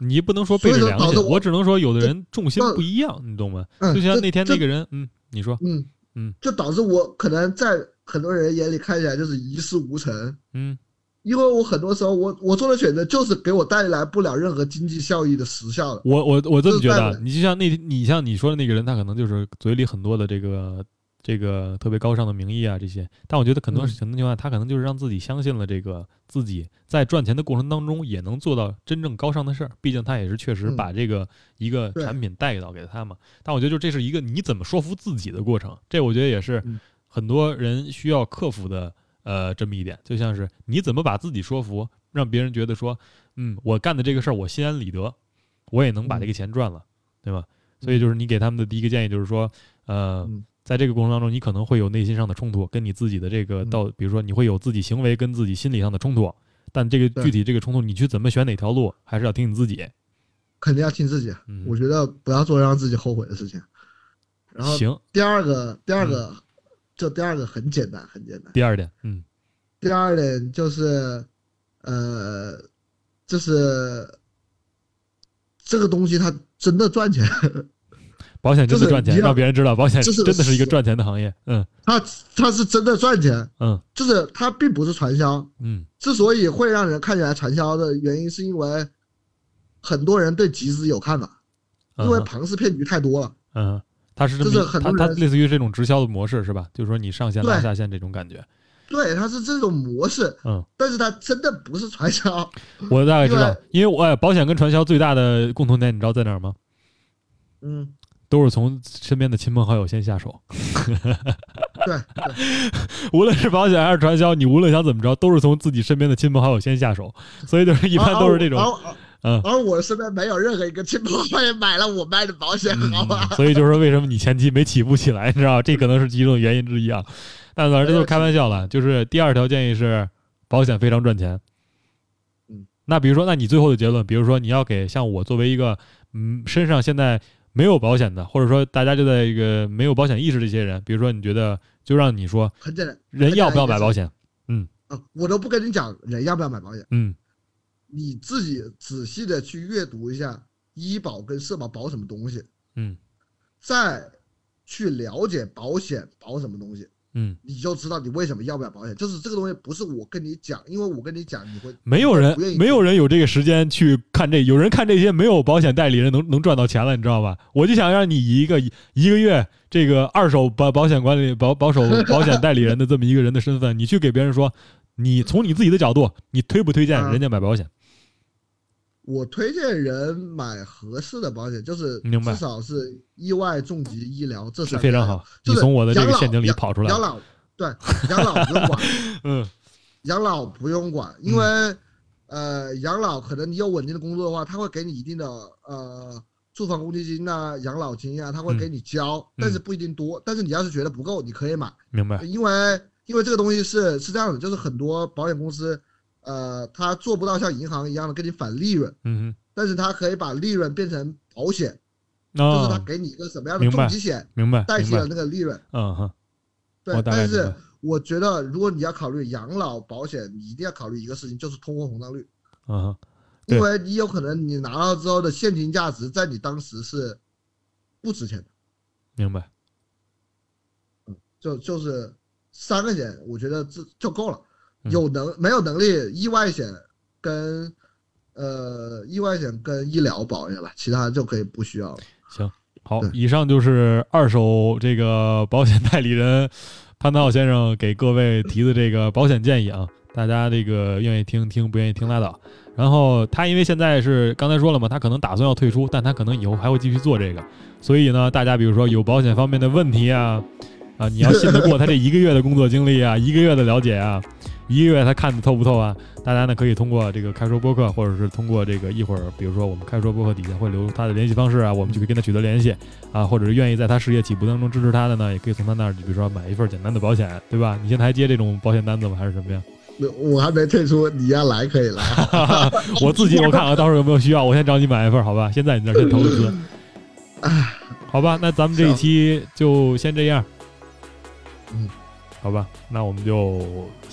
你不能说背着良心，我只能说有的人重心不一样，你懂吗？就像那天那个人，嗯，你说，嗯嗯，就导致我可能在很多人眼里看起来就是一事无成，嗯，因为我很多时候我我做的选择就是给我带来不了任何经济效益的时效的。我我我这么觉得，你就像那你像你说的那个人，他可能就是嘴里很多的这个。这个特别高尚的名义啊，这些，但我觉得很多很多情况下，他可能就是让自己相信了这个自己在赚钱的过程当中也能做到真正高尚的事儿。毕竟他也是确实把这个一个产品带到给他嘛。但我觉得就这是一个你怎么说服自己的过程，这我觉得也是很多人需要克服的呃这么一点。就像是你怎么把自己说服，让别人觉得说，嗯，我干的这个事儿我心安理得，我也能把这个钱赚了，对吧？所以就是你给他们的第一个建议就是说，呃。在这个过程当中，你可能会有内心上的冲突，跟你自己的这个到，比如说你会有自己行为跟自己心理上的冲突，但这个具体这个冲突，你去怎么选哪条路，还是要听你自己。肯定要听自己，我觉得不要做让自己后悔的事情。然后，行，第二个，第二个，这第二个很简单，很简单。第二点，嗯，第二点就是，呃，就是这个东西它真的赚钱。保险真的赚钱，让别人知道保险真的是一个赚钱的行业。嗯，它它是真的赚钱。嗯，就是它并不是传销。嗯，之所以会让人看起来传销的原因，是因为很多人对集资有看法，因为庞氏骗局太多了。嗯，它是这么很多它类似于这种直销的模式是吧？就是说你上线拉下线这种感觉。对，它是这种模式。嗯，但是它真的不是传销。我大概知道，因为我保险跟传销最大的共同点，你知道在哪儿吗？嗯。都是从身边的亲朋好友先下手，对，无论是保险还是传销，你无论想怎么着，都是从自己身边的亲朋好友先下手，所以就是一般都是这种，嗯。而我身边没有任何一个亲朋好友买了我卖的保险，好吧？所以就是说，为什么你前期没起步起来，你知道 这可能是其中原因之一啊。但反正这就是开玩笑了。就是第二条建议是，保险非常赚钱。嗯。那比如说，那你最后的结论，比如说你要给像我作为一个，嗯，身上现在。没有保险的，或者说大家就在一个没有保险意识的一些人，比如说你觉得就让你说，很简单，人要不要买保险？嗯啊，我都不跟你讲人要不要买保险，嗯，你自己仔细的去阅读一下医保跟社保保什么东西，嗯，再去了解保险保什么东西。嗯，你就知道你为什么要不要保险，就是这个东西不是我跟你讲，因为我跟你讲你会没有人没有人有这个时间去看这，有人看这些没有保险代理人能能赚到钱了，你知道吧？我就想让你以一个一个月这个二手保保险管理保保守保险代理人的这么一个人的身份，你去给别人说，你从你自己的角度，你推不推荐人家买保险？我推荐人买合适的保险，就是至少是意外、重疾、医疗这是非常好。你从我的这个陷阱里跑出来。养老对养老不用管，嗯，养老不用管，因为呃养老可能你有稳定的工作的话，他会给你一定的呃住房公积金啊、养老金啊，他会给你交，但是不一定多。但是你要是觉得不够，你可以买。明白。因为因为这个东西是是这样的，就是很多保险公司。呃，他做不到像银行一样的跟你返利润，嗯但是他可以把利润变成保险，就是他给你一个什么样的重疾险，明白，代替了那个利润，嗯哼，对。但是我觉得，如果你要考虑养老保险，你一定要考虑一个事情，就是通货膨胀率，嗯哼，因为你有可能你拿到之后的现金价值，在你当时是不值钱的，明白，嗯，就就是三个险，我觉得这就够了。有能没有能力？意外险跟呃意外险跟医疗保险吧，其他就可以不需要了。行，好，以上就是二手这个保险代理人潘涛先生给各位提的这个保险建议啊，大家这个愿意听听，不愿意听拉倒。然后他因为现在是刚才说了嘛，他可能打算要退出，但他可能以后还会继续做这个，所以呢，大家比如说有保险方面的问题啊，啊，你要信得过他这一个月的工作经历啊，一个月的了解啊。一个月他看的透不透啊？大家呢可以通过这个开说播客，或者是通过这个一会儿，比如说我们开说播客底下会留他的联系方式啊，我们就可以跟他取得联系啊，或者是愿意在他事业起步当中支持他的呢，也可以从他那儿，比如说买一份简单的保险，对吧？你现在还接这种保险单子吗？还是什么呀？我还没退出，你要来可以来。我自己我看看到时候有没有需要，我先找你买一份，好吧？先在你那先投个资。好吧，那咱们这一期就先这样。嗯。好吧，那我们就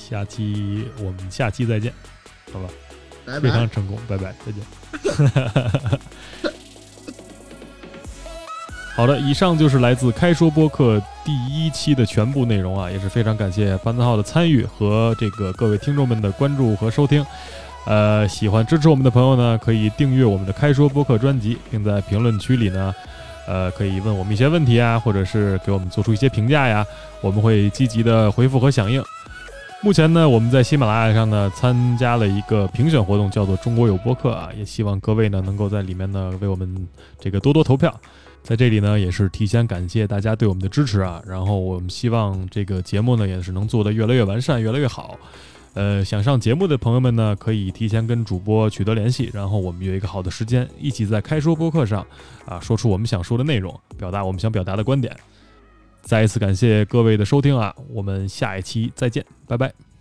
下期我们下期再见，好吧？非常成功，拜拜，再见。好的，以上就是来自开说播客第一期的全部内容啊，也是非常感谢潘子浩的参与和这个各位听众们的关注和收听。呃，喜欢支持我们的朋友呢，可以订阅我们的开说播客专辑，并在评论区里呢。呃，可以问我们一些问题啊，或者是给我们做出一些评价呀，我们会积极的回复和响应。目前呢，我们在喜马拉雅上呢参加了一个评选活动，叫做“中国有播客”啊，也希望各位呢能够在里面呢为我们这个多多投票。在这里呢，也是提前感谢大家对我们的支持啊，然后我们希望这个节目呢也是能做得越来越完善，越来越好。呃，想上节目的朋友们呢，可以提前跟主播取得联系，然后我们有一个好的时间，一起在开说播客上啊，说出我们想说的内容，表达我们想表达的观点。再一次感谢各位的收听啊，我们下一期再见，拜拜。